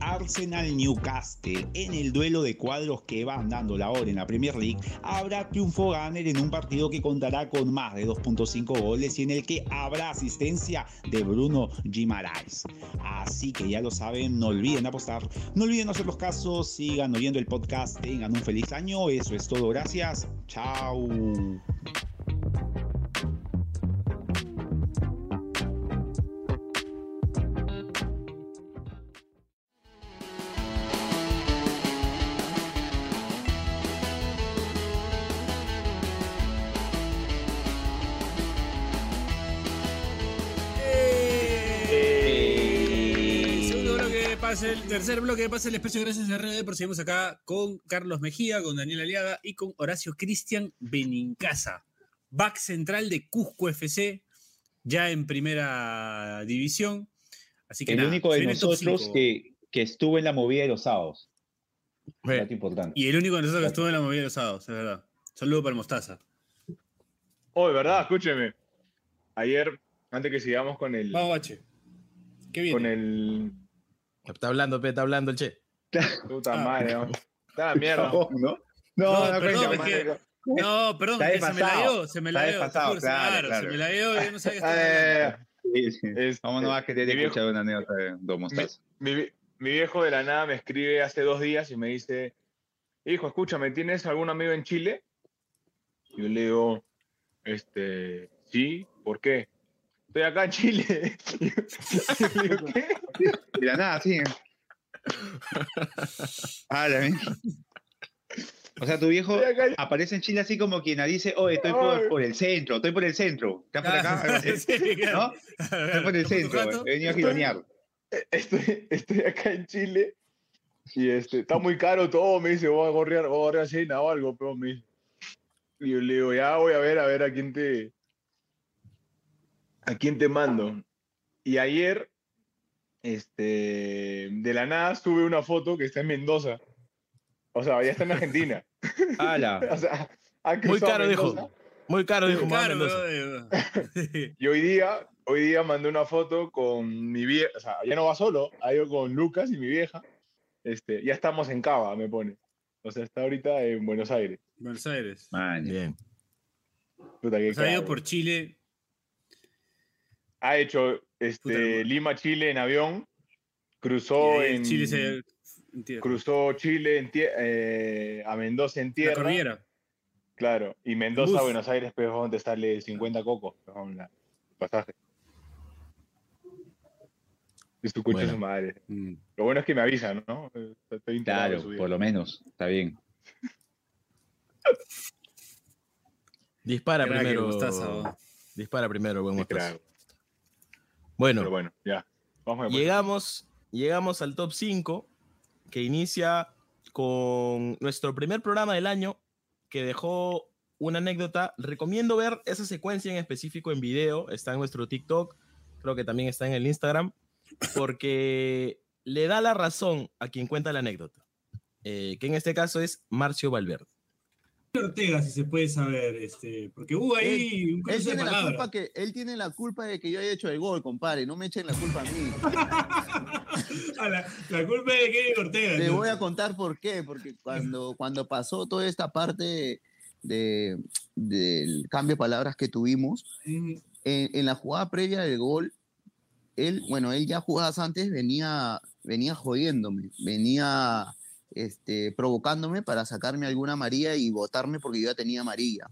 Arsenal Newcastle en el duelo de cuadros que van dando la hora en la Premier League habrá triunfo ganer en un partido que contará con más de 2.5 goles y en el que habrá asistencia de Bruno Guimaraes. Así que ya lo saben, no olviden apostar, no olviden hacer los casos, sigan oyendo el podcast, tengan un feliz año, eso es todo, gracias, chao. Pase, el tercer bloque de pase el desprecio gracias a RD. Proseguimos acá con Carlos Mejía, con Daniel Aliaga y con Horacio Cristian Benincasa. Back central de Cusco FC, ya en primera división. Así que El nada, único de nosotros que, que estuvo en la movida de los sábados. Dato importante. Y el único de nosotros que estuvo en la movida de los sábados, es verdad. Saludo para el Mostaza. Oh, de verdad, escúcheme. Ayer, antes que sigamos con el. Vamos, bache. ¿Qué viene? Con el. Está hablando, está hablando el che. Puta Ah. madre, ¿no? Está la mierda. No, no. No, No, no, perdón, cuenta, es que- madre. No, perdón, que se me la dio, se me la dio. claro, claro. se me la dio, yo no sabía que. Sí, sí. Es- Vamos nomás que te he escuchado una anécdota de Don Mostaza. Mi, mi- mi viejo de la nada me escribe hace dos días y me dice, hijo, escúchame, ¿tienes algún amigo en Chile? Y yo le digo, este, sí, ¿por qué? Estoy acá en Chile. Le digo, ¿qué? De la nada, sí. Ah, la mierda. O sea, tu viejo aparece en Chile así como quien dice, oh, estoy por, por el centro, estoy por el centro. ¿Estás por acá? Sí, claro. ¿No? Estoy por el centro, he venido a gironear. Estoy, estoy acá en Chile y este, está muy caro todo, me dice, voy a gorrear, voy a gorrear cena o algo, pero me dice. Y yo le digo, ya voy a ver, a ver a quién te, a quién te mando. Y ayer, este, de la nada sube una foto que está en Mendoza. O sea, ya está en Argentina. ¡Hala! O sea, ha Muy caro, dijo. Muy caro, dijo Mendoza. bro. Y hoy día, hoy día mandé una foto con mi vieja, o sea, ya no va solo, ha ido con Lucas y mi vieja. Este, ya estamos en Cava, me pone. O sea, está ahorita en Buenos Aires. Buenos Aires. Man, Bien. Puta, qué O sea, ha ido caro. por Chile. Ha hecho este. Lima, Chile en avión, cruzó en Chile se. en tierra. cruzó Chile en tie- eh, a Mendoza en La tierra. cordillera. Claro, y Mendoza, Bus. Buenos Aires, pero donde sale 50 cocos, la- el pasaje. Y su coche Bueno. su madre. Mm. Lo bueno es que me avisan, ¿no? Estoy Claro, por lo menos. Está bien. Dispara primero. Dispara primero, buen claro. Bueno, Pero bueno, ya. Vamos a llegamos, llegamos al top 5, que inicia con nuestro primer programa del año, que dejó una anécdota. Recomiendo ver esa secuencia en específico en video, está en nuestro TikTok, creo que también está en el Instagram, porque le da la razón a quien cuenta la anécdota, eh, que en este caso es Marcio Valverde. Ortega, si se puede saber, este, porque hubo ahí un Él cruce de tiene, la culpa que, él tiene la culpa de que yo haya hecho el gol, compadre. No me echen la culpa a mí. Ah, la, la culpa es de Kevin Ortega. Te ¿no? voy a contar por qué. Porque cuando, cuando pasó toda esta parte de, del cambio de palabras que tuvimos, en, en la jugada previa del gol, él, bueno, él ya jugadas antes venía, venía jodiéndome, venía este, provocándome para sacarme alguna amarilla y votarme porque yo ya tenía amarilla.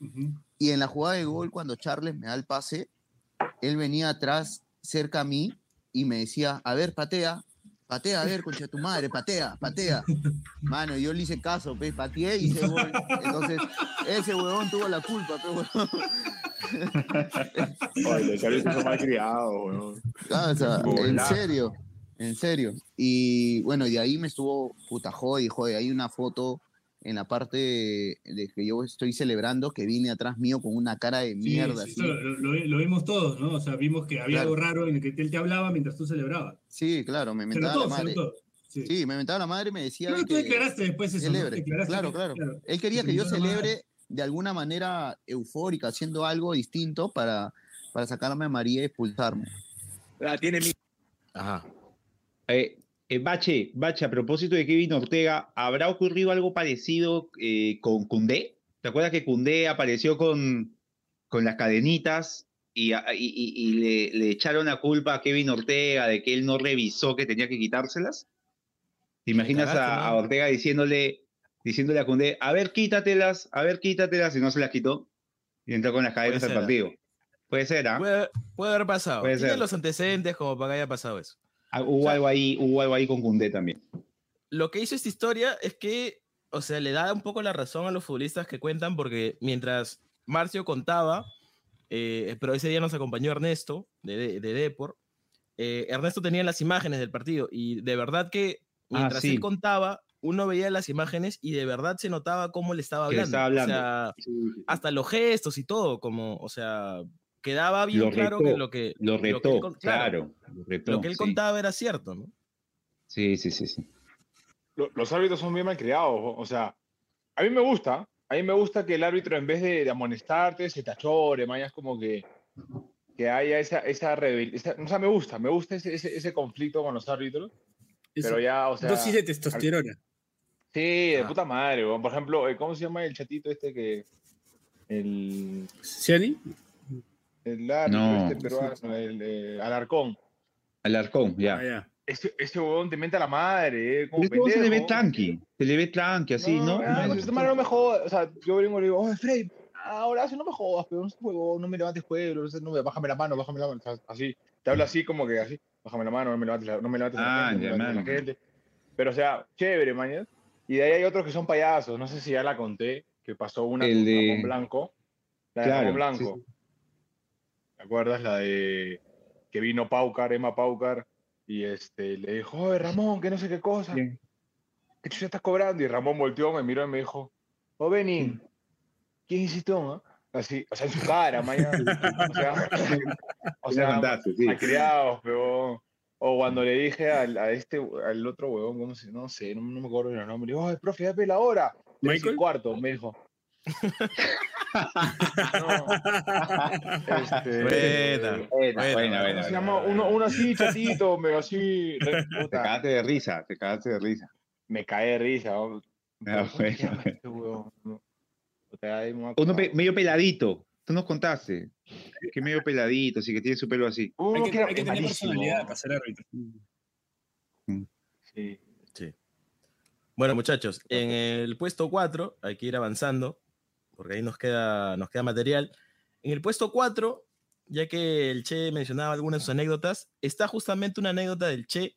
Ujú. Y en la jugada de gol, cuando Charles me da el pase, él venía atrás, cerca a mí, y me decía, a ver, patea, patea, a ver, concha tu madre, patea, patea. Mano, yo le hice caso, pues, pateé y hice gol. Entonces, ese huevón tuvo la culpa, pues, huevón. Oye, árbitros son mal criados, weón. Ah, o sea, en serio, en serio. Y bueno, de ahí me estuvo puta jode, jode. Hay una foto en la parte de, que yo estoy celebrando que vine atrás mío con una cara de mierda. sí, así. eso lo, lo- lo vimos todos, ¿no? O sea, vimos que había Claro. algo raro en el que él te hablaba mientras tú celebrabas. Sí, claro, me Se mentaba notó, la se madre. notó. Sí. Sí, me mentaba la madre y me decía. Pero tú que declaraste después eso, ¿no? celebre. Declaraste Claro, que- claro, claro. Él quería Que yo celebre de alguna manera eufórica, haciendo algo distinto para, para sacarme a María y expulsarme. Ah, tiene mi... Ajá. Eh, eh, Bache, Bache, a propósito de Kevin Ortega, ¿habrá ocurrido algo parecido eh, con Cundé? ¿Te acuerdas que Cundé apareció con, con las cadenitas y, y- le, le echaron la culpa a Kevin Ortega de que él no revisó que tenía que quitárselas? ¿Te imaginas cagaste, a. Ortega diciéndole, diciéndole a Cundé, a ver, quítatelas, a ver, quítatelas, y no se las quitó? Y entró con las cadenas al ¿ah? partido. Puede ser, ¿ah? Puede, puede haber pasado. Puede Tiene ser. los antecedentes como para que haya pasado eso. Ah, Hubo algo ahí, hubo algo ahí con Cundé también. lo que hizo esta historia es que, o sea, le da un poco la razón a los futbolistas que cuentan, porque mientras Marcio contaba, eh, pero ese día nos acompañó Ernesto de, de, de Depor, eh, Ernesto tenía las imágenes del partido y de verdad que Ah, mientras sí. él contaba, uno veía las imágenes y de verdad se notaba cómo le estaba le hablando. O sea, hasta los gestos y todo, como, o sea, quedaba bien Lo claro retó, que lo que, lo lo que él retó, claro, lo retó, lo que él sí. contaba era cierto, ¿no? Sí, sí, sí, sí. Lo- Los árbitros son bien mal criados. O sea, a mí me gusta. A mí me gusta que el árbitro, en vez de, de amonestarte, se tachore, mañas como que, que haya esa, esa rebelión. O sea, me gusta, me gusta ese, ese, ese conflicto con los árbitros. Eso. Pero ya, o sea. Dosis de testosterona. Sí, de Ah. puta madre. Por ejemplo, eh, ¿cómo se llama el chatito este que. El. ¿Ciani? El árbitro No. este peruano, el eh, Alarcón. Alarcón, Ah, ya. Ese, ese huevón te menta la madre, eh, como todo se le ve tranqui, se le ve tranqui, así, ¿no? ah, No, esta madre no me jodas. O sea, yo vengo y le digo, oh, Frey, ahora sí no me jodas, pero no huevón, no me levantes juego, no, sé, no me, bájame la mano, bájame la mano. Así, te habla así como que así, bájame la mano, no me levantes la, no me levantes la Ah, gente, ya, no me levantes mano. la gente. Pero, o sea, chévere, mañana. Y de ahí hay otros que son payasos, no sé si ya la conté, que pasó una El con de- Ramón Blanco. La de Claro, Blanco. ¿Te acuerdas? La de que vino Paucar, Emma Paucar, y este, le dijo, oye, Ramón, que no sé qué cosa. Bien. ¿Qué chucha estás cobrando? Y Ramón volteó, me miró y me dijo, oh, Benin, ¿quién hiciste ah?" Así, o sea, en su cara, mañana. O sea, o sea sí. malcriados, pero... O cuando le dije al, a este, al otro huevón, ¿cómo se, no sé, no, no me acuerdo el nombre, le digo, ¡ay, profe, dame la hora! Cuarto, me dijo. No, este, Buena, Buena, buena, buena, ¿cómo buena. se llama? Uno, uno así, chatito, me así, re- Te cagaste de risa, te cagaste de risa. me cae de risa. ¿no? Ah, ¿Cómo se bueno, bueno. este? No. A Uno pe- medio peladito, tú nos contaste. Que medio peladito, así que tiene su pelo así. Uno Hay que, que hay que tener malísimo. personalidad para ser árbitro. Sí. Sí. Bueno, muchachos, en el puesto 4, hay que ir avanzando. Porque ahí nos queda, nos queda material. En el puesto 4, ya que el Che mencionaba algunas de sus anécdotas, está justamente una anécdota del Che,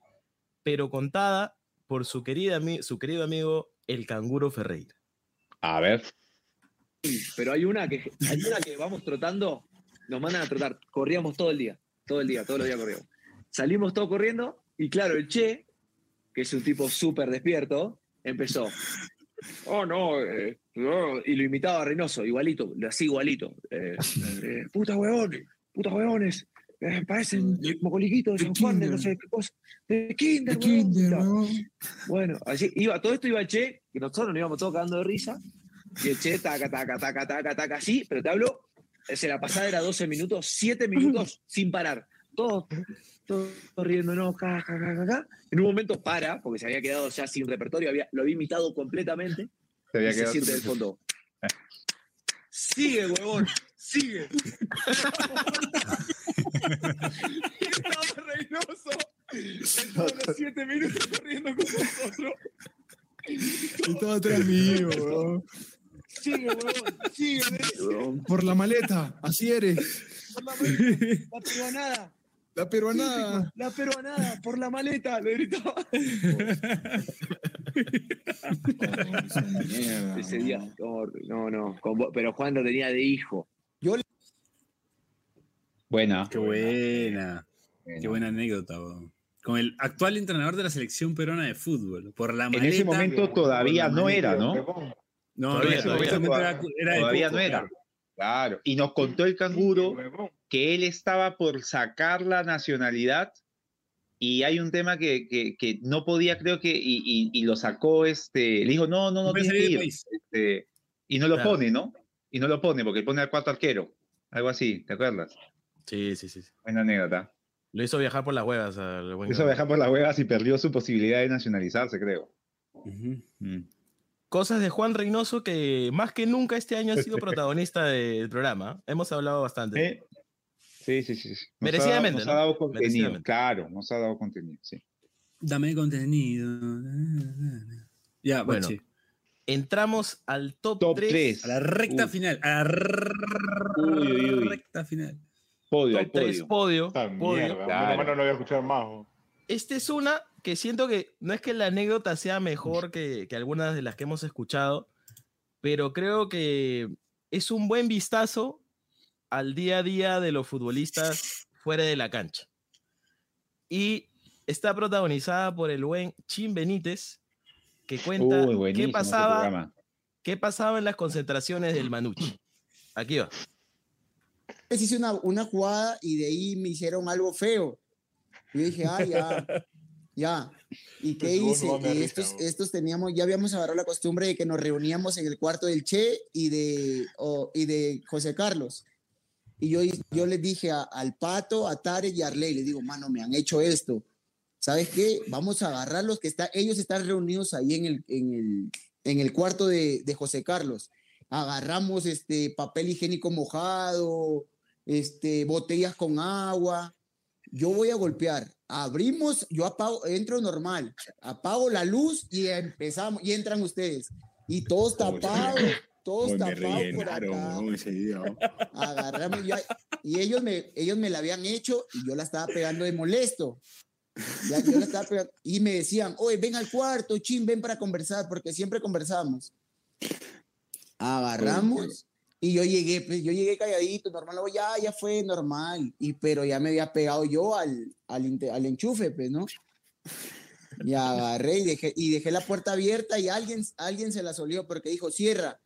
pero contada por su, querida, su querido amigo el canguro Ferreira. A ver. Pero hay una que, hay una que vamos trotando, nos mandan a trotar, corríamos todo el día, todo el día, todos los días corríamos. Salimos todos corriendo y claro, el Che, que es un tipo súper despierto, empezó. Oh, no, eh, y lo imitaba a Reynoso, igualito, así igualito. Eh, eh, puta huevones, puta huevones, parecen mocoliquitos de San Juan, de no sé qué cosa. De Kinder, Bueno, así iba, todo esto iba el Che, que nosotros nos íbamos todos cagando de risa, y el Che, taca, taca, taca, taca, taca, así, pero te hablo, se la pasada era 12 minutos, 7 minutos sin parar. Todos, todos riendo, no, ja, ja, ja, ja, En un momento para, porque se había quedado ya sin repertorio, había, lo había imitado completamente. Se, había quedado se siente del fondo. Sigue, huevón, sigue. y estaba Reynoso los siete minutos corriendo con nosotros. Estaba atrás mío, weón. Sigue, huevón, sigue. Por la maleta, así eres. Por la maleta, la peruanada. La peruanada. La peruanada, por la maleta, le gritaba. Ese día, no, no, pero Juan lo tenía de hijo. Yo Buena. Qué buena. Qué buena anécdota. Con el actual entrenador de la selección peruana de fútbol. Por la en ese momento todavía no era, ¿no? No, todavía, todavía no era. Claro. Y nos contó el canguro que él estaba por sacar la nacionalidad y hay un tema que, que, no podía, creo que, y, y, lo sacó, este, le dijo, no, no, no, tiene que ir. Este, y no lo pone, ¿no? Y no lo pone porque pone al cuarto arquero. Algo así, ¿te acuerdas? Sí, sí, sí. Buena anécdota. Lo hizo viajar por las huevas. Lo hizo viajar por las huevas y perdió su posibilidad de nacionalizarse, creo. Mm. Cosas de Juan Reynoso que más que nunca este año ha sido protagonista del programa. Hemos hablado bastante. Sí, sí, sí. Merecidamente. nos ha dado contenido, claro, nos ha dado contenido, sí. Dame contenido. Ya, bueno. Entramos al top, 3. A la recta final. A la recta final. Podio, top 3, podio. podio. Claro. No lo voy a escuchar más. Esta es una que siento que no es que la anécdota sea mejor que, que algunas de las que hemos escuchado, pero creo que es un buen vistazo al día a día de los futbolistas fuera de la cancha. Y está protagonizada por el buen Chin Benítez, que cuenta qué pasaba, qué pasaba en las concentraciones del Manucci. Aquí va. Hice una, una jugada y de ahí me hicieron algo feo. Y dije, ah, ya, ya. ¿Y qué hice? y estos, estos teníamos, ya habíamos agarrado la costumbre de que nos reuníamos en el cuarto del Che y de, y de José Carlos. Y yo, yo les dije al Pato, a Tare y a Arley, les digo, mano, me han hecho esto. ¿sabes qué? Vamos a agarrar los que están, ellos están reunidos ahí en el, en el, en el cuarto de, de, José Carlos. Agarramos este papel higiénico mojado, este, botellas con agua. Yo voy a golpear. Abrimos, yo apago, entro normal, apago la luz y empezamos, y entran ustedes. Y todos tapados, todos tapados por acá. Agarramos, y ellos me, ellos me la habían hecho y yo la estaba pegando de molesto. Y me decían, oye, ven al cuarto, chin, ven para conversar, porque siempre conversamos. Agarramos y yo llegué, pues, yo llegué calladito, normal, ya, ya fue normal, y, pero ya me había pegado yo al, al, al enchufe, pues, ¿no? Y agarré y dejé, y dejé la puerta abierta y alguien, alguien se la solió porque dijo, cierra.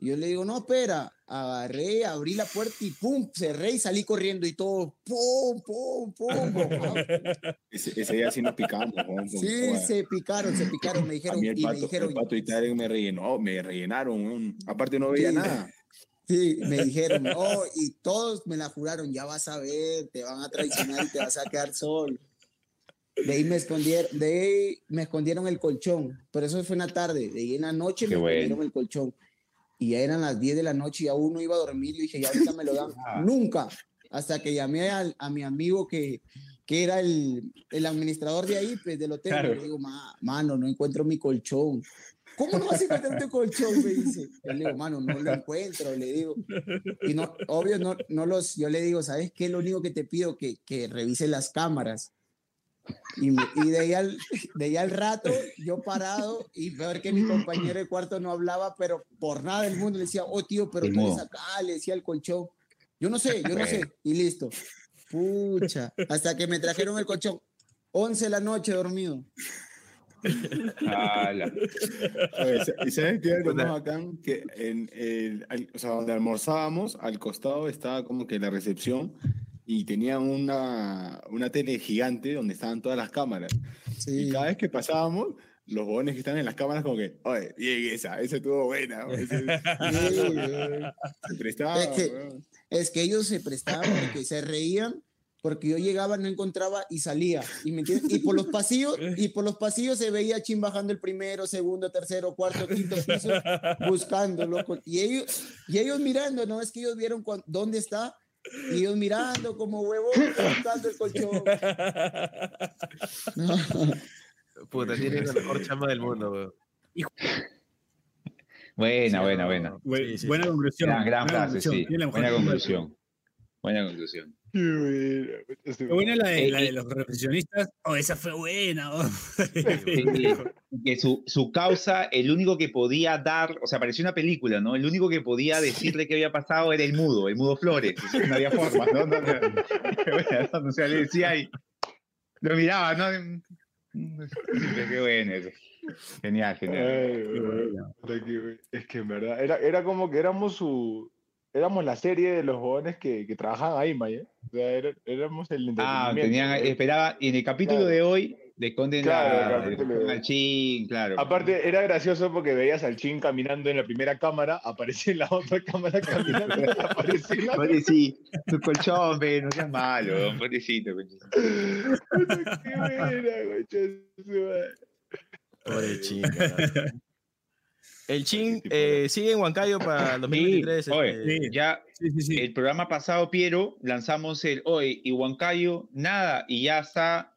Y yo le digo, no, espera, agarré, abrí la puerta y pum, cerré y salí corriendo y todo, pum, pum, pum. ese, ese, día sí nos picamos. sí, se picaron, se picaron, me dijeron. A el pato, y me dijeron, el pato y tal me rellenó, me rellenaron, aparte no veía nada. Sí, me dijeron, oh, y todos me la juraron, ya vas a ver, te van a traicionar y te vas a quedar solo. De ahí me escondieron, de ahí me escondieron el colchón, pero eso fue una tarde, de ahí en la noche me escondieron el colchón y ya eran las 10 de la noche y aún no iba a dormir. Y dije, ya ahorita me lo dan. Nunca. Hasta que llamé a, a mi amigo que, que era el, el administrador de ahí, pues, del hotel. Claro. Le digo, "Ma- mano, no encuentro mi colchón. ¿Cómo no vas a encontrar tu colchón? Me dice. Yo le digo, mano, no lo encuentro, le digo. Y no, obvio, no, no los, yo le digo, ¿sabes qué? Lo único que te pido que, que revises las cámaras. Y, me- y de, ahí al, de ahí al rato, yo parado y ver que mi compañero de cuarto no hablaba, pero por nada del mundo le decía, oh tío, pero tú eres acá, le decía el colchón. Yo no sé, yo no sé. Y listo. Pucha, hasta que me trajeron el colchón. 11 de la noche dormido. ¿Y sabes qué lo más bacán? Que en el, o sea, donde almorzábamos, al costado estaba como que la recepción y tenían una, una tele gigante donde estaban todas las cámaras. Y cada vez que pasábamos, los bobones que están en las cámaras como que, oye, bien esa, esa estuvo buena. ese- Sí. Se prestaba, es, que, es que ellos se prestaban porque se reían porque yo llegaba, no encontraba y salía. Y, me y por los pasillos, y por los pasillos se veía Chin bajando el primero, segundo, tercero, cuarto, quinto piso, buscando, loco. Y ellos, y ellos mirando, ¿no? Es que ellos vieron dónde está, y ellos mirando como huevo, buscando el colchón. Puta, tiene la mejor chamba del mundo, weón. Buena, buena, buena. Bu- buena conclusión. Gran, gran buena frase, conclusión. sí. Buena conclusión. Buena conclusión. Qué buena la de, Eh, la de eh, los profesionistas. Oh, esa fue buena. oh. Que su, su causa, el único que podía dar, o sea, parecía una película, ¿no? El único que podía decirle qué había pasado era el mudo, el mudo Flores. O sea, No había forma, ¿no? no, no. Bueno, o sea, le decía y lo miraba, ¿no? Qué bueno eso. Genial, genial. Ay, Es que en verdad, era, era como que éramos su. Éramos la serie de los jóvenes que, que trabajaban ahí, May, ¿eh? O sea, era- éramos el Ah, tenían, ¿eh? esperaba, y en el capítulo Claro. de hoy le esconden Claro, el la, de- al chin, claro. Aparte, era gracioso porque veías al Chin caminando en la primera cámara, aparecía en la otra cámara caminando y aparecía en la Pobrecito, tu colchón, ve, no seas malo, pobrecito. pobrecito. Qué buena, de. Pobre Chin. El Chin eh, sigue en Huancayo para el 2023. Sí, oye, este, ya el programa pasado, Piero, lanzamos el hoy y Huancayo, nada, y ya está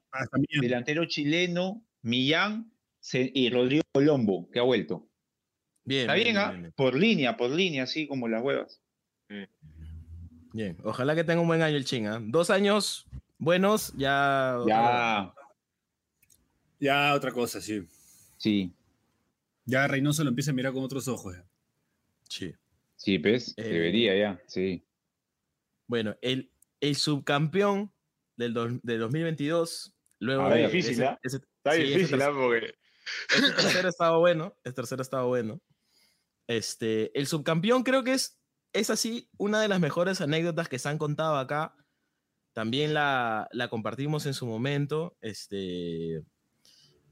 delantero chileno, Millán se- y Rodrigo Colombo, que ha vuelto. Bien, Está bien, ¿ah? bien, bien. Por línea, por línea, así como las huevas. Bien, ojalá que tenga un buen año el Chin. ¿ah? Dos años buenos, ya. Ya. Ya otra cosa, sí. Sí. Ya Reynoso lo empieza a mirar con otros ojos. ya. Sí. Sí, pues, Eh, debería ya, sí. Bueno, el, el subcampeón del, dos- del 2022. Luego Está de- difícil, ese- ¿ah? ese- Está sí, difícil, tercer- ¿ah? Porque. Este tercero estaba bueno. Este tercero estaba bueno. Este, el subcampeón creo que es, es así una de las mejores anécdotas que se han contado acá. También la, la compartimos en su momento. Este,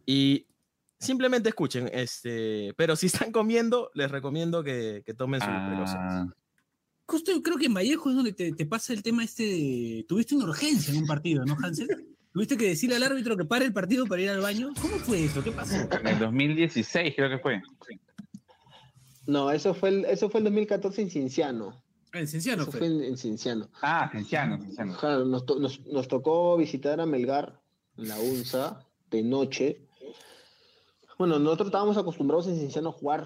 y simplemente escuchen. Este, pero si están comiendo, les recomiendo que, que tomen sus precauciones. Justo yo creo que en Vallejo es donde te, te pasa el tema este de... Tuviste una urgencia en un partido, ¿no, Hansel? Tuviste que decirle al árbitro que pare el partido para ir al baño. ¿Cómo fue eso? ¿Qué pasó? En el 2016 creo que fue. No, eso fue el, eso fue el 2014 en Cienciano. En Cienciano Eso fue. fue en, en Cienciano. Ah, Cienciano, Cienciano. Claro, nos, to- nos- nos tocó visitar a Melgar en la UNSA de noche. Bueno, nosotros estábamos acostumbrados en Cienciano a jugar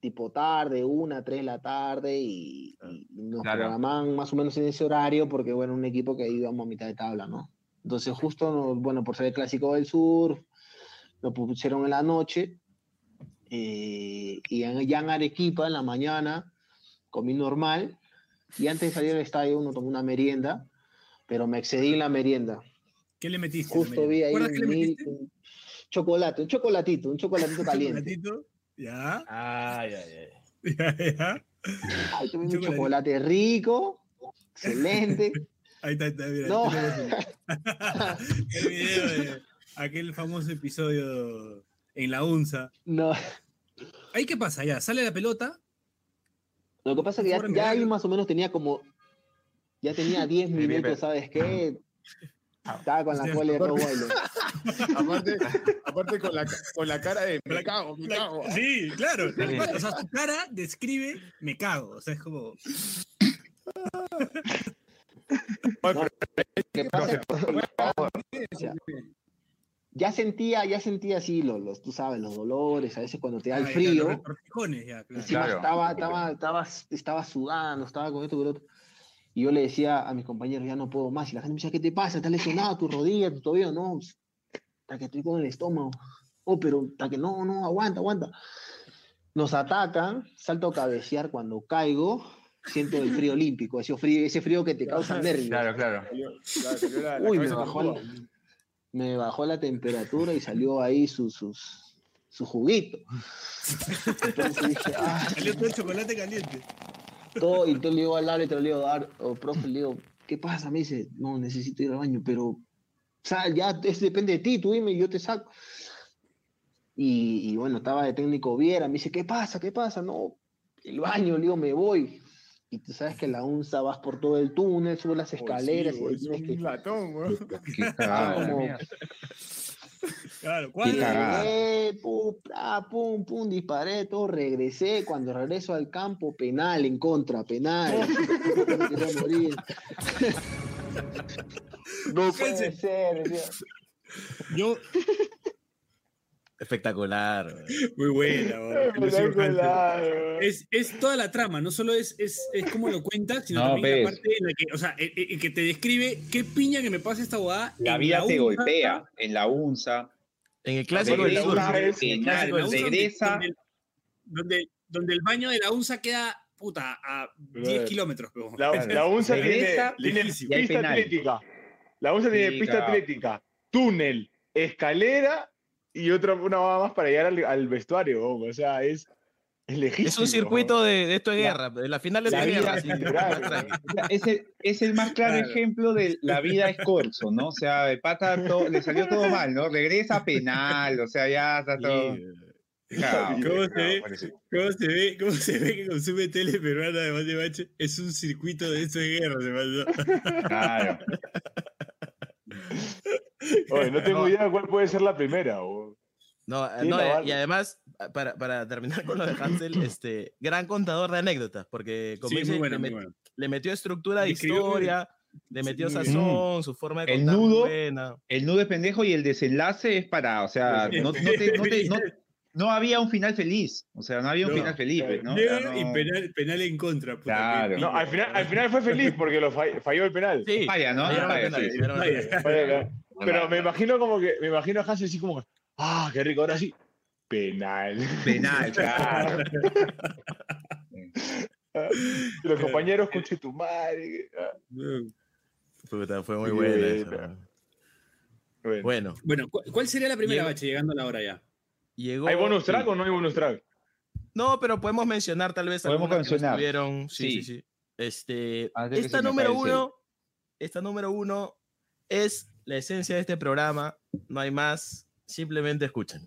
tipo tarde, una, tres de la tarde, y, y nos Claro. programaban más o menos en ese horario, porque bueno, un equipo que íbamos a mitad de tabla, ¿no? Entonces, justo, nos- bueno, por ser el clásico del sur, lo pusieron en la noche, eh, y en, ya en Arequipa, en la mañana, comí normal, y antes de salir del estadio uno tomó una merienda, pero me excedí en la merienda. ¿Qué le metiste? Justo vi ahí ¿Recuerdas qué le un, mil- chocolate, un chocolatito, un chocolatito caliente. ¿Chocolatito? ¿Ya? Ay. Ya, ya. Ay, tomé un chocolate rico, excelente. Ahí está, ahí está, mira. No. el, video de aquel famoso episodio en la UNSA. No. ¿Ahí qué pasa? Ya, sale la pelota. Lo que pasa es que ya, ya ahí más o menos tenía como, ya tenía 10 bien, minutos. ¿sabes qué? Estaba con la cola de aparte- Rottweiler. Aparte, aparte con, la, con la cara de me cago, me cago. Sí, claro. O sea, su cara describe me cago. O sea, es como. Sea, ya sentía, ya sentía así los, los, tú sabes, los dolores, a veces cuando te da el Ah, ya, frío. los retortijones, ya, claro. Encima Claro. estaba, estaba, estaba, estaba sudando, estaba con esto y con otro. Y yo le decía a mis compañeros, ya no puedo más. Y la gente me decía, ¿qué te pasa? ¿Estás lesionado tu rodilla, tu tobillo? No, hasta que estoy con el estómago. Oh, pero hasta que no, no, aguanta, aguanta. Nos atacan, salto a cabecear cuando caigo, siento el frío olímpico, ese frío, ese frío que te causa nervios. Claro, claro. Uy, me bajó, la, me bajó la temperatura y salió ahí su, sus, su juguito. Entonces dije, ah, Salió todo el chocolate caliente. Todo, y entonces le digo al árbitro, le digo, dar, o profe, le digo, ¿qué pasa? Me dice, no, necesito ir al baño, pero sal, ya es, depende de ti, tú dime y yo te saco. Y, y bueno, estaba de técnico Viera, me dice, ¿qué pasa? ¿Qué pasa? No, el baño, le digo, me voy. Y tú sabes que la UNSA vas por todo el túnel, subes las escaleras. y ahí tienes que- como- mierda. Claro, llegué, pum, pum, pum, disparé, todo, regresé. Cuando regreso al campo, penal en contra, penal. No puede ser. decía. Yo. Espectacular. Muy buena. Espectacular, Es, es toda la trama, no solo es, es, es cómo lo cuentas, sino No, también la ves. parte en la que, o sea, eh, eh, que te describe qué piña que me pasa esta boda. La vida te golpea en la UNSA. En el clásico del sur. regresa. Donde, donde, el baño de la UNSA queda, puta, a 10 Brother. kilómetros. La, la UNSA tiene, Regresa, tiene lejísimo. pista atlética. La UNSA tiene pista claro. atlética, túnel, escalera y otra una más para llegar al, al vestuario. weón. O sea, es, es lejísimo. Es un circuito de, de esto de guerra, de la final de La la vida- guerra. sí. O sea, Es el, es el más claro, Claro. ejemplo de la vida es corso, ¿no? O sea, de pata todo- le salió todo mal, ¿no? Regresa penal, o sea, ya está todo. Cagado, ¿Cómo se, ve. ¿Cómo se ve? ¿Cómo se ve que consume tele peruana además de bache? Es un circuito de eso de guerra, se mandó. Claro. Oye, no tengo idea cuál puede ser la primera. weón. No, Sí, no, la y- además, para, para terminar con lo de Hansel, este, gran contador de anécdotas, porque como Sí, dice, bueno, le, met- bueno. le metió estructura de muy historia, le metió bien. sazón, su forma de El contar nudo, buena. el nudo es pendejo y el desenlace es para, o sea, no, no te- no te- no- no había un final feliz, o sea, no había un No. final feliz, pues, ¿no? Llega O sea, y no- penal, penal en contra. puta, Claro. qué No, al final, al final fue feliz porque lo fall- falló el penal. Sí, Falla, ¿no? Falla, el penal, sí, sí. Falla, Pero me imagino como que, me imagino a Hansel así como, ah, qué rico, ahora sí. Penal. Penal, claro. Y los compañeros, conche tu madre. ah. Puta, fue muy Sí, buena esa. pero- Bueno. Bueno, ¿cu- ¿cuál sería la primera Llegó- bache llegando a la hora ya? Llegó, ¿Hay bonus track sí. o no hay bonus track? No, pero podemos mencionar tal vez Podemos algunas que mencionar. estuvieron. Sí, sí, Sí. sí. Este, que esta número uno, esta número uno es la esencia de este programa. No hay más. Simplemente escuchen.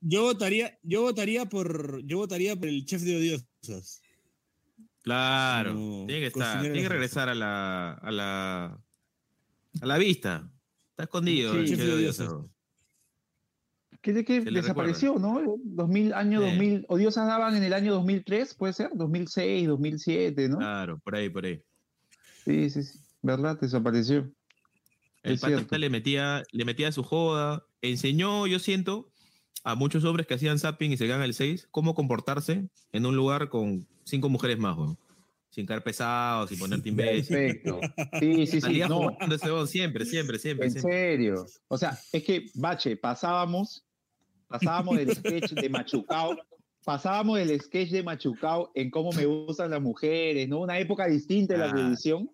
Yo votaría, yo votaría por, yo votaría por el chef de odiosas. Claro, No, tiene que estar, tiene que regresar a la, a la, a la vista. Está escondido. Sí. el Chef de Odiosas. Odioso. ¿Qué de qué Se le desapareció, no? 2000, año Sí. 2000, Odiosas daban en el año 2003, puede ser, 2006, 2007, ¿no? Claro, por ahí, por ahí. Sí, sí, sí, ¿verdad? Desapareció. El pata le metía, le metía su joda. Enseñó, yo siento, a muchos hombres que hacían zapping y se ganan el 6, cómo comportarse en un lugar con cinco mujeres más, weón. Sin caer pesado, sin ponerte imbécil. Perfecto. Sí, sí, sí. No, siempre, siempre, siempre. en siempre. serio. O sea, es que, Bache, pasábamos, pasábamos del sketch de Machucao, pasábamos del sketch de Machucao en cómo me gustan las mujeres, ¿no? Una época distinta de la Ah. televisión,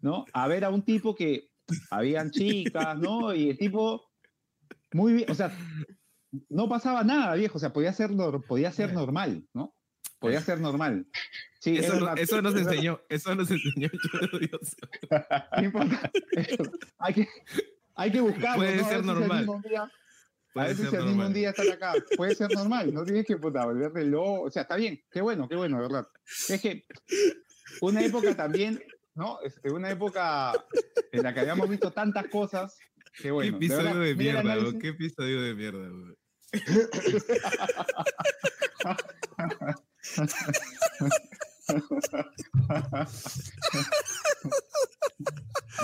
¿no? A ver a un tipo que habían chicas, ¿no? Y el tipo, muy bien, o sea, no pasaba nada, viejo, o sea, podía ser, podía ser normal, ¿no? Podía ser normal. Sí, es Eso, no- verdad, eso nos es enseñó, eso nos enseñó Odioso. No importa. hay, que, hay que buscarlo. Puede ¿no? Ser normal. A Puede ver si normal. día estar acá. Puede ser normal. No tienes que puta, volverte loco. O sea, está bien. Qué bueno, qué bueno, de verdad. Es que una época también, ¿no? Este, una época en la que habíamos visto tantas cosas. Qué bueno. ¿Qué de episodio de el mierda, weón? ¿Qué episodio de mierda, weón?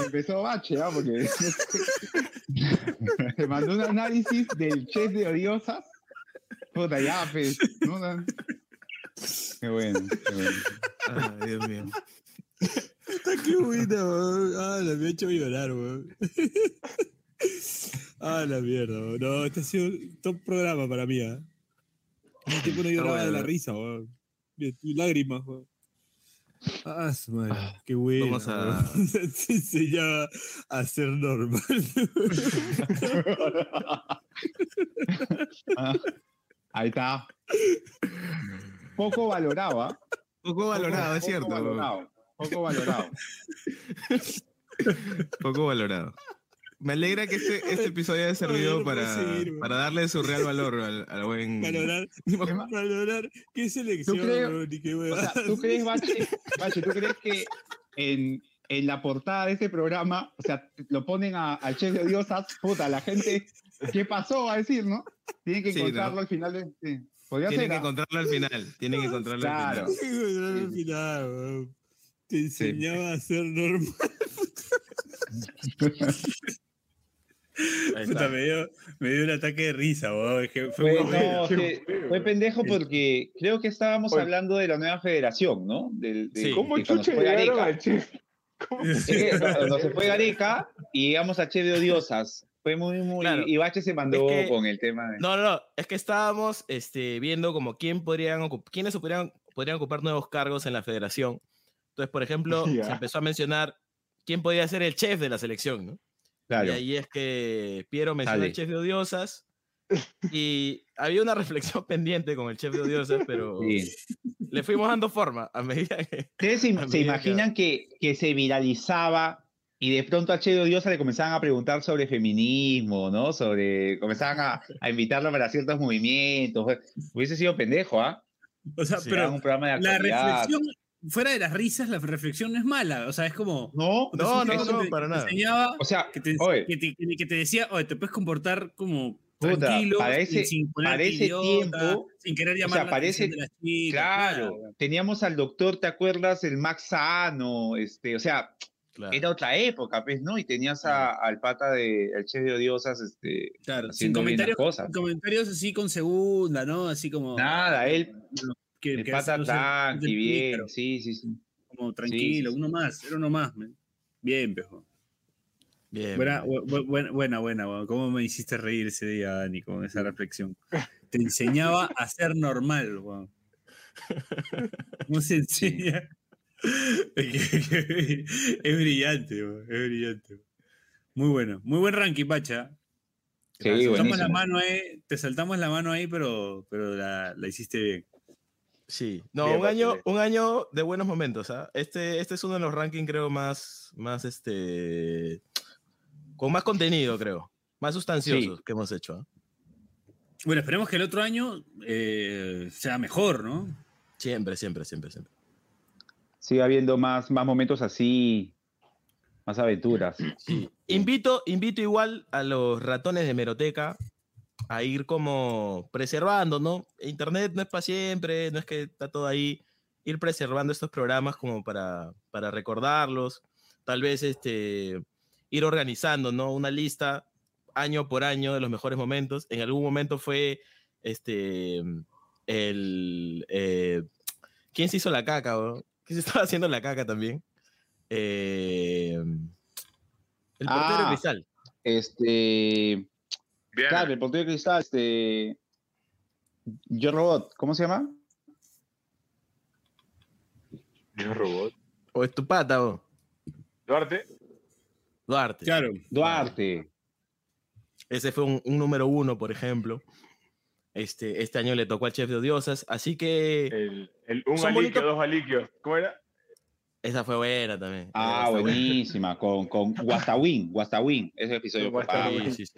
Empezó bache, ¿ah? Porque se mandó un análisis del chef de odiosas. Puta, ya, pues. ¿no? Qué bueno, qué bueno. Ay, Dios mío. Está qué buena, weón. Ah, la me ha hecho llorar, weón. Ah, la mierda, weón. No, este ha sido un top programa para mí, ¿ah? El tipo no lloraba de la risa, weón. Lágrimas, weón. Ah, su madre, qué bueno. Vamos a- Se enseñaba a ser normal. Ah, ahí está. Poco valorado, ¿ah? Poco valorado, es cierto. Poco valorado. Poco valorado. Poco valorado. Me alegra que este, este episodio haya servido no para, seguir, para darle su real valor al, al buen. Valorar, valorar qué selección, ¿Tú crees- y qué O sea, ¿tú crees, Bache, Bache, ¿tú crees que en, en la portada de este programa, o sea, lo ponen a- al chef de odiosas, puta, la gente, ¿qué pasó? Va a decir, ¿no? Tienen que Sí, ¿no? encontrarlo al final de... Sí. Podría Tienen ser, que ¿ah? encontrarlo al final. Tienen que encontrarlo Claro. al final. Encontrar al final, weón. Te enseñaba a ser normal. Puta, me dio, me dio un ataque de risa, weón. Fue no, pendejo porque creo que estábamos Oye. hablando de la nueva federación, ¿no? Del, de, Sí. ¿Cómo de cuando chucha? Es que cuando se fue Gareca y llegamos a Che de Odiosas. Fue muy, muy. Claro. Y Bache se mandó Es que- con el tema de. No, no, no. Es que estábamos este, viendo como quién podrían quiénes podrían, podrían ocupar nuevos cargos en la federación. Entonces, por ejemplo, Ya. se empezó a mencionar quién podía ser el chef de la selección, ¿no? Claro. Y ahí es que Piero mencionó Sale. al chef de Odiosas. Y había una reflexión pendiente con el chef de Odiosas, pero Sí. le fuimos dando forma a medida que. ¿Ustedes se, que- imaginan que, que se viralizaba y de pronto a Che de Odiosa le comenzaban a preguntar sobre feminismo, ¿no? Sobre. Comenzaban a, a invitarlo para ciertos movimientos. Hubiese sido pendejo, ¿ah? O sea, Sí, pero un programa de la reflexión, fuera de las risas, la reflexión no es mala. O sea, es como. No, No, no, no, te- para te nada. enseñaba O sea, que te, oye. que te- que te decía, oye, te puedes comportar como Puta, tranquilo, para sin- ese- sin para ese idiota, tiempo, sin querer o llamar sea, la parece- atención de las chicas. Claro, teníamos al doctor, ¿te acuerdas? El Max Sano, este, o sea, Claro. era otra época, pues, ¿no? Y tenías a- al pata de, al chef de odiosas, este, Claro, sin comentarios, cosas. sin comentarios así con segunda, ¿no? Así como. Nada, él, que, el que pata no sé, tranqui, del bien, sí, sí, sí. Como tranquilo, sí. uno más, era uno más. man. Bien, pejo. Bien. Buena, bu- bu- buena, buena. ¿Cómo me hiciste reír ese día, Dani, con esa reflexión? Te enseñaba a ser normal, weón. ¿Cómo se enseña? es brillante, weón. Es brillante. Muy bueno. Muy buen ranking, Pacha. Sí, te saltamos la mano ahí, te saltamos la mano ahí, pero, pero la, la hiciste bien. Sí, no, Bien, un año, un año de buenos momentos, ¿ah? Este, este es uno de los rankings, creo, más, más este, con más contenido, creo, más sustanciosos que hemos hecho, ¿ah? Bueno, esperemos que el otro año eh, sea mejor, ¿no? Siempre, siempre, siempre, siempre. Sigue habiendo más, más momentos así, más aventuras. Invito, invito igual a los ratones de Meroteca a ir como preservando, ¿no? Internet no es para siempre, no es que está todo ahí. Ir preservando estos programas como para, para recordarlos. Tal vez este, ir organizando, ¿no? Una lista año por año de los mejores momentos. En algún momento fue este, el... eh, ¿Quién se hizo la caca? bro? ¿Quién se estaba haciendo la caca también? Eh, el portero de Ah, Cristal. Este. Claro, el portero de cristal, este. Yo Robot, ¿cómo se llama? Yo robot. O es tu pata, o. Duarte. Duarte. Claro. Duarte. Ese fue un, un número uno, por ejemplo. Este, este año le tocó al chef de odiosas, así que. El, el un aliquio, bonitos- dos aliquios. ¿Cómo era? Esa fue buena también. Ah, buena. buenísima, con, con Guastawin, Guastawin, ese episodio. fue Guastawin. sí, sí.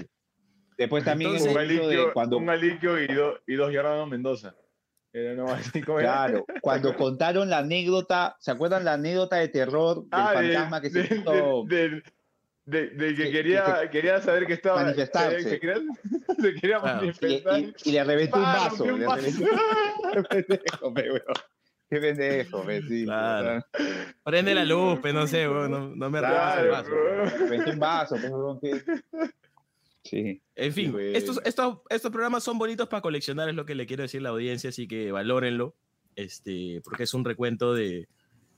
Después también un, el hecho de aliquio, cuando, un aliquio y, do- y dos Jordano Mendoza. Claro, cuando contaron la anécdota, ¿se acuerdan la anécdota de terror del Ah, fantasma que se hizo? del- del- del que que- quería, que- quería saber que estaba. manifestarse. Se quería, se quería Claro. Y, manifestar. y- y le reventó un ¡Pah! vaso. un le vaso. Qué pendejo, pe, sí. Claro. Prende la luz, pe, no sé, weón, no, no me arrebases el vaso. Vente un vaso, pe, que- Sí. En fin, güey. estos, estos, estos programas son bonitos para coleccionar, es lo que le quiero decir a la audiencia, así que valórenlo, este, porque es un recuento de,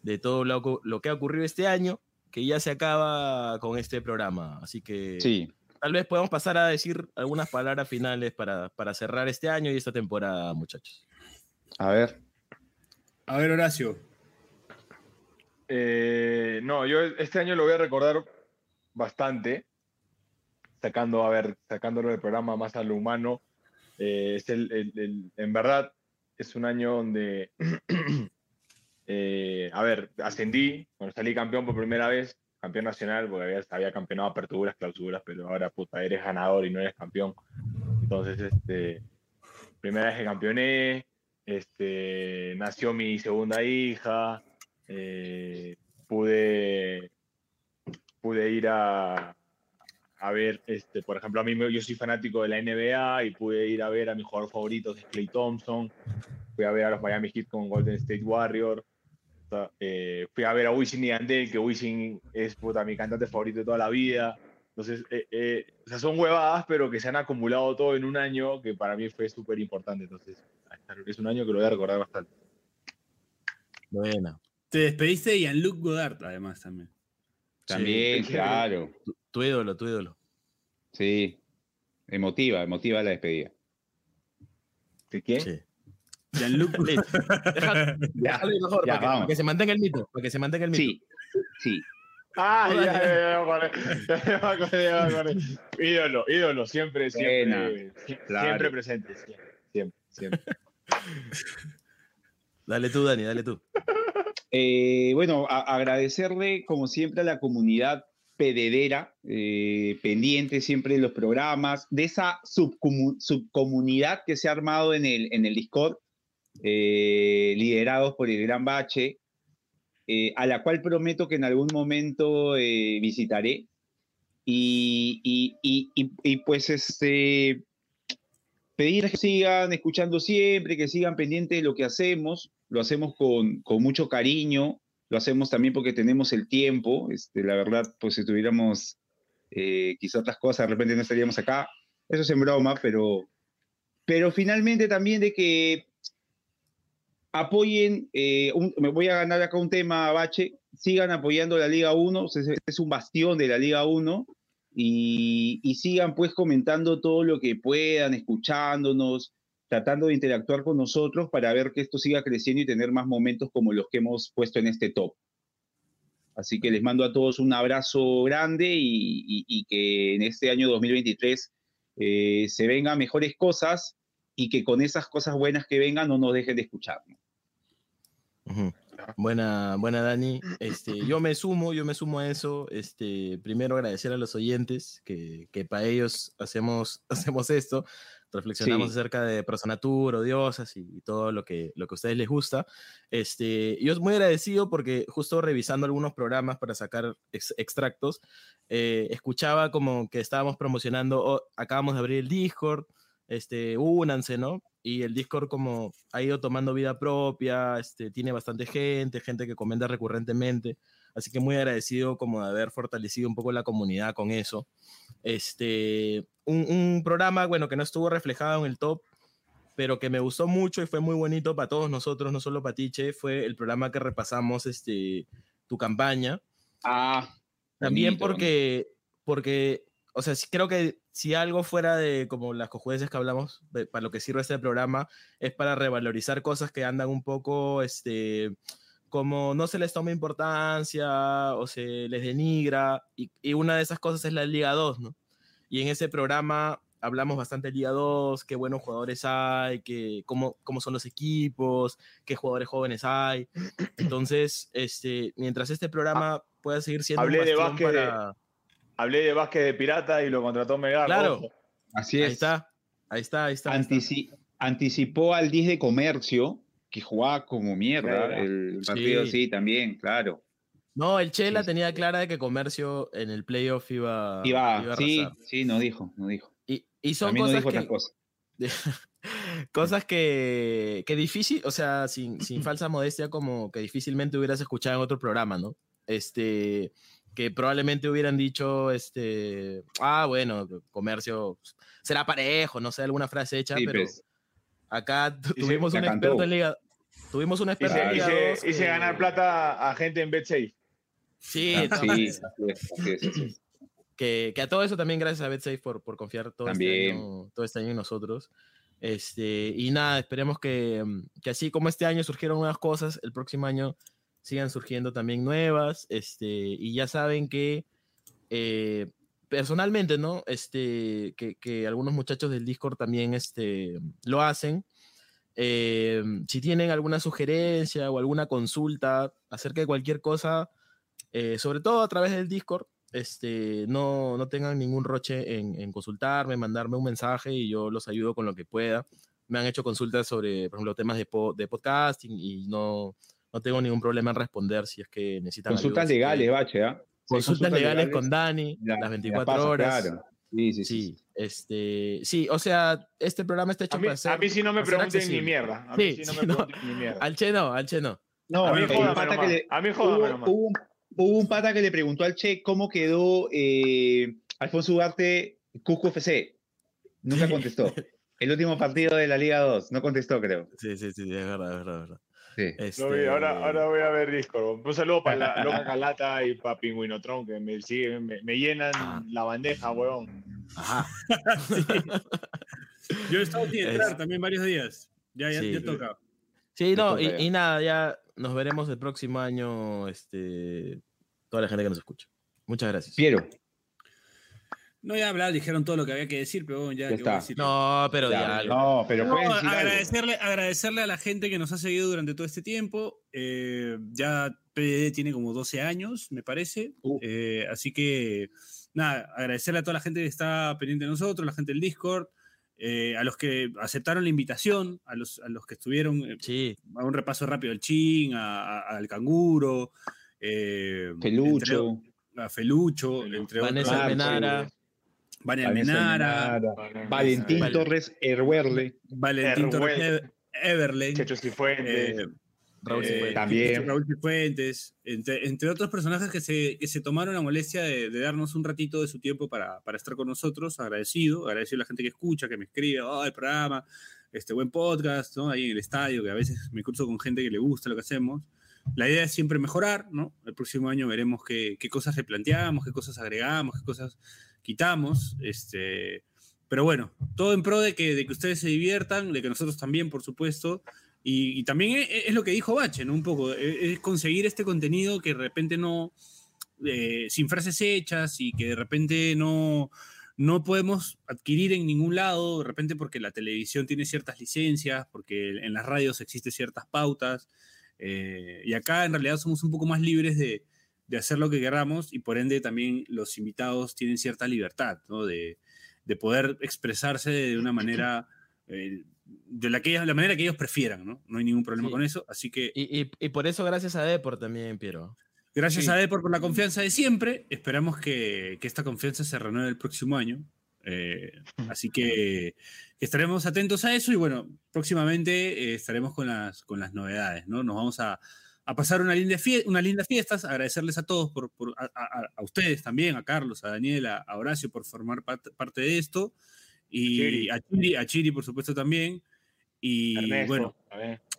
de todo lo, lo que ha ocurrido este año, que ya se acaba con este programa. Así que Sí. tal vez podamos pasar a decir algunas palabras finales para, para cerrar este año y esta temporada, muchachos. A ver. A ver, Horacio. Eh, no, yo este año lo voy a recordar bastante, sacando, a ver, sacándolo del programa más a lo humano. Eh, es el, el- el- en verdad, es un año donde, eh, a ver, ascendí, cuando salí campeón por primera vez, campeón nacional, porque había, había campeonado aperturas, clausuras, pero ahora, puta, eres ganador y no eres campeón. Entonces, este, primera vez que campeoné, este, nació mi segunda hija, eh, pude, pude ir a, a ver, este, por ejemplo, a mí me- yo soy fanático de la NBA y pude ir a ver a mi jugador favorito, que es Clay Thompson, fui a ver a los Miami Heat con Golden State Warrior, o sea, eh, fui a ver a Wisin y Yandel, que Wisin es puta, mi cantante favorito de toda la vida. Entonces, eh, eh, o sea, son huevadas, pero que se han acumulado todo en un año que para mí fue súper importante. Entonces, es un año que lo voy a recordar bastante. Buena. Te despediste de Jean-Luc Godard, además, también. También, Sí. claro. Tu, ídolo, tu ídolo. Sí. Emotiva, emotiva la despedida. ¿De quién? Sí. Jean-Luc Listo. Deja- Ya, déjalo mejor, ya, para, que, vamos. para que se mantenga el mito. Para que se mantenga el mito. Sí, sí. Ah, ya, ya, ya, ya, ya. Ídolo, ídolo, siempre, siempre, claro. siempre presente, siempre, siempre, siempre. Dale tú, Dani, dale tú. Eh, bueno, a- agradecerle como siempre a la comunidad pededera, eh, pendiente siempre de los programas, de esa subcomu- subcomunidad que se ha armado en el, en el Discord, eh, liderados por el Gran Bache, eh, a la cual prometo que en algún momento eh, visitaré. Y, y- y- y- pues este, pedirles que sigan escuchando siempre, que sigan pendientes de lo que hacemos. Lo hacemos con, con mucho cariño, lo hacemos también porque tenemos el tiempo. Este, la verdad, pues si tuviéramos eh, quizá otras cosas, de repente no estaríamos acá. Eso es en broma, pero, pero finalmente también de que apoyen, eh, un- me voy a ganar acá un tema, Bache, sigan apoyando la Liga 1, es, un bastión de la Liga 1, y, y sigan pues comentando todo lo que puedan, escuchándonos, tratando de interactuar con nosotros para ver que esto siga creciendo y tener más momentos como los que hemos puesto en este top. Así que les mando a todos un abrazo grande y, que en este año 2023 eh, se vengan mejores cosas y que con esas cosas buenas que vengan no nos dejen de escuchar. Ujú. Buena, buena Dani. Este, yo me sumo, yo me sumo a eso. Este, primero agradecer a los oyentes que, que para ellos hacemos, hacemos esto. Reflexionamos Sí. acerca de Personatur, odiosas y, todo lo que, lo que a ustedes les gusta. Este, yo muy agradecido porque justo revisando algunos programas para sacar ex- extractos, eh, escuchaba como que estábamos promocionando, oh, acabamos de abrir el Discord, este, únanse, ¿no? Y el Discord como ha ido tomando vida propia, este, tiene bastante gente, gente que comenta recurrentemente, así que muy agradecido como de haber fortalecido un poco la comunidad con eso. Este, un, un programa, bueno, que no estuvo reflejado en el top, pero que me gustó mucho y fue muy bonito para todos nosotros, no solo para ti, Che, fue el programa que repasamos, este, tu campaña. Ah, También bonito, porque, porque, o sea, creo que si algo fuera de como las cojudeces que hablamos, de- para lo que sirve este programa, es para revalorizar cosas que andan un poco, este, como no se les toma importancia o se les denigra, y, y una de esas cosas es la Liga 2, ¿no? Y en ese programa hablamos bastante de Liga 2, qué buenos jugadores hay, qué, cómo, cómo son los equipos, qué jugadores jóvenes hay. Entonces, este, mientras este programa pueda seguir siendo Hablé un de básquet, para... hablé de básquet de pirata y lo contrató Melgar. Claro. ojo. Así es. Ahí está, ahí está, ahí está. anticipó al 10 de comercio, que jugaba como mierda Claro. el partido, Sí. sí, también, claro. No, el Chela tenía clara de que Comercio en el playoff iba, Iba, iba a sí, arrasar. sí, nos dijo, nos dijo. Y, y son También cosas dijo que... cosas. Cosas que, que difícil, o sea, sin, sin falsa modestia, como que difícilmente hubieras escuchado en otro programa, ¿no? Este, que probablemente hubieran dicho, este, ah, bueno, comercio será parejo, no sé, alguna frase hecha, Sí, pero pues. acá tu- Y se- tuvimos un cantó. experto en Liga, tuvimos un experto en Hice, Liga hice- 2 hice que- ganar plata a gente en BetSafe. Sí, Ah, todas sí, es. que, que a todo eso también gracias a BetSafe por, por confiar todo este, También. año, todo este año en nosotros. Este, y nada, esperemos que, que así como este año surgieron nuevas cosas, el próximo año sigan surgiendo también nuevas. Este, y ya saben que eh, personalmente, ¿no? Este, que, que algunos muchachos del Discord también este, lo hacen. Eh, si tienen alguna sugerencia o alguna consulta acerca de cualquier cosa, eh, sobre todo a través del Discord, este, no, no tengan ningún roche en, en consultarme, mandarme un mensaje y yo los ayudo con lo que pueda. Me han hecho consultas sobre, por ejemplo, temas de, po- de podcasting y no, no tengo ningún problema en responder si es que necesitan ayuda, Consultas así que- legales, Bache, ¿ah? Sí, Consultas legales con Dani, la- las la 24 pasa, horas. claro. Sí, sí, sí. Sí, este, sí, o sea, este programa está hecho A mí, para ser a mí sí no me pregunten ni mierda. A mí Sí, sí no sí, me no. pregunten ni mierda. Al Che no, al Che no. No, A mí jódame pata que le- A mí jódame hubo, hubo un, hubo un pata que le preguntó al Che cómo quedó eh, Alfonso Ugarte Cusco FC. Nunca contestó. El último partido de la Liga 2, no contestó, creo. Sí, sí, sí, es verdad, es verdad, es verdad. Sí. Este, ahora, ahora voy a ver Discord. Un saludo para la loca Calata y para Pingüinotron, que me siguen, me, me llenan Ah. la bandeja, weón. Ajá. Yo he estado sin entrar Es- también varios días. Ya, ya, Sí. ya toca. Sí, no, toca y, ya. y nada, ya nos veremos el próximo año, este, toda la gente que nos escucha. Muchas gracias. Piero. No, ya hablar, dijeron todo lo que había que decir, pero bueno, ya, Ya ¿qué voy a está. decir? No, pero Ya, ya. no, pero No, algo. agradecerle, agradecerle a la gente que nos ha seguido durante todo este tiempo. Eh, ya PDD tiene como 12 años, me parece. Uh. Eh, así que, nada, agradecerle a toda la gente que está pendiente de nosotros, la gente del Discord, eh, a los que aceptaron la invitación, a los, a los que estuvieron eh, Sí, a un repaso rápido al Chin, a- a- al Canguro, eh, Felucho. entre- a Felucho, entre Vanessa otros. Almenara. Vania Almenara, Valentín Val- Torres Erwerle. Valentín Torres Erwell. Ever- Everley. Checho Cifuentes. Eh, Raúl eh, Cifuentes. También. Raúl Cifuentes, entre, entre otros personajes que se, que se tomaron la molestia de, de darnos un ratito de su tiempo para, para estar con nosotros, agradecido, agradecido a la gente que escucha, que me escribe, oh, el programa, este buen podcast, ¿no? Ahí en el estadio, que a veces me cruzo con gente que le gusta lo que hacemos. La idea es siempre mejorar, ¿no? El próximo año veremos qué, qué cosas replanteamos, qué cosas agregamos, qué cosas quitamos, este... Pero bueno, todo en pro de que, de que ustedes se diviertan, de que nosotros también, por supuesto, y, también es, es lo que dijo Bache, ¿no? Un poco, es, es conseguir este contenido que de repente no, eh, sin frases hechas y que de repente no, no podemos adquirir en ningún lado, de repente porque la televisión tiene ciertas licencias, porque en las radios existen ciertas pautas, eh, y acá en realidad somos un poco más libres de, de hacer lo que queramos y por ende también los invitados tienen cierta libertad, ¿no? De, de poder expresarse de una manera... eh, de la, que ellos- la manera que ellos prefieran, ¿no? No hay ningún problema Sí. con eso. Así que Y, y, y por eso, gracias a Depor también, Piero. gracias Sí. a Depor por la confianza de siempre. Esperamos que, que esta confianza se renueve el próximo año. Eh, así que estaremos atentos a eso y bueno, próximamente eh, estaremos con las, con las novedades, ¿no? Nos vamos a, a pasar una linda fie- unas lindas fiestas, agradecerles a todos, por, por- a, a- a ustedes también, a Carlos, a Daniel, a, a Horacio por formar parte, parte de esto y Chiri. a Chiri, a Chiri, por supuesto también. Y Ernesto, bueno, a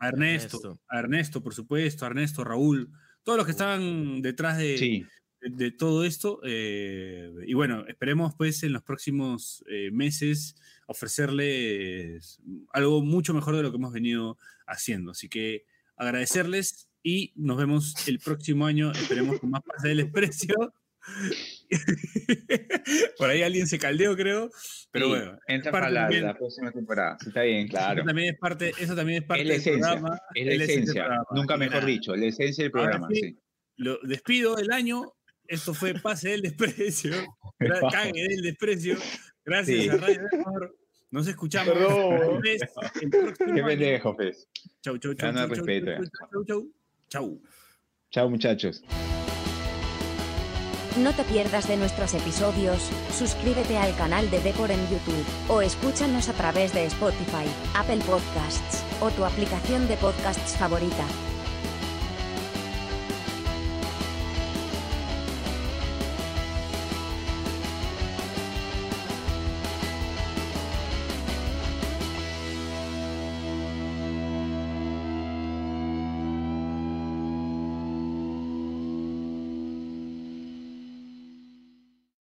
Ernesto, Ernesto. a Ernesto, por supuesto, a Ernesto, Raúl, todos los que estaban detrás de, Sí. de, de todo esto. eh, y bueno, esperemos pues en los próximos eh, meses ofrecerles algo mucho mejor de lo que hemos venido haciendo. Así que agradecerles y nos vemos el próximo año. Esperemos con más pase del desprecio. Por ahí alguien se caldeó, creo. Pero Sí, bueno, entra para la, también- la próxima temporada. Está bien, claro. eso también es parte, eso también es parte Es la del programa. Es la es la esencia del esencia. programa. Nunca mejor nada, dicho, la esencia del programa, sí, sí. Lo despido del año. Esto fue Pase del Desprecio. Cague del Desprecio. Gracias a Radio. Nos escuchamos. Perdón. el Qué pendejo, pues. Chau, chau, chau. Chau, chau, chau, chau, chau. Chao, muchachos. No te pierdas de nuestros episodios, suscríbete al canal de Depor en YouTube, o escúchanos a través de Spotify, Apple Podcasts, o tu aplicación de podcasts favorita.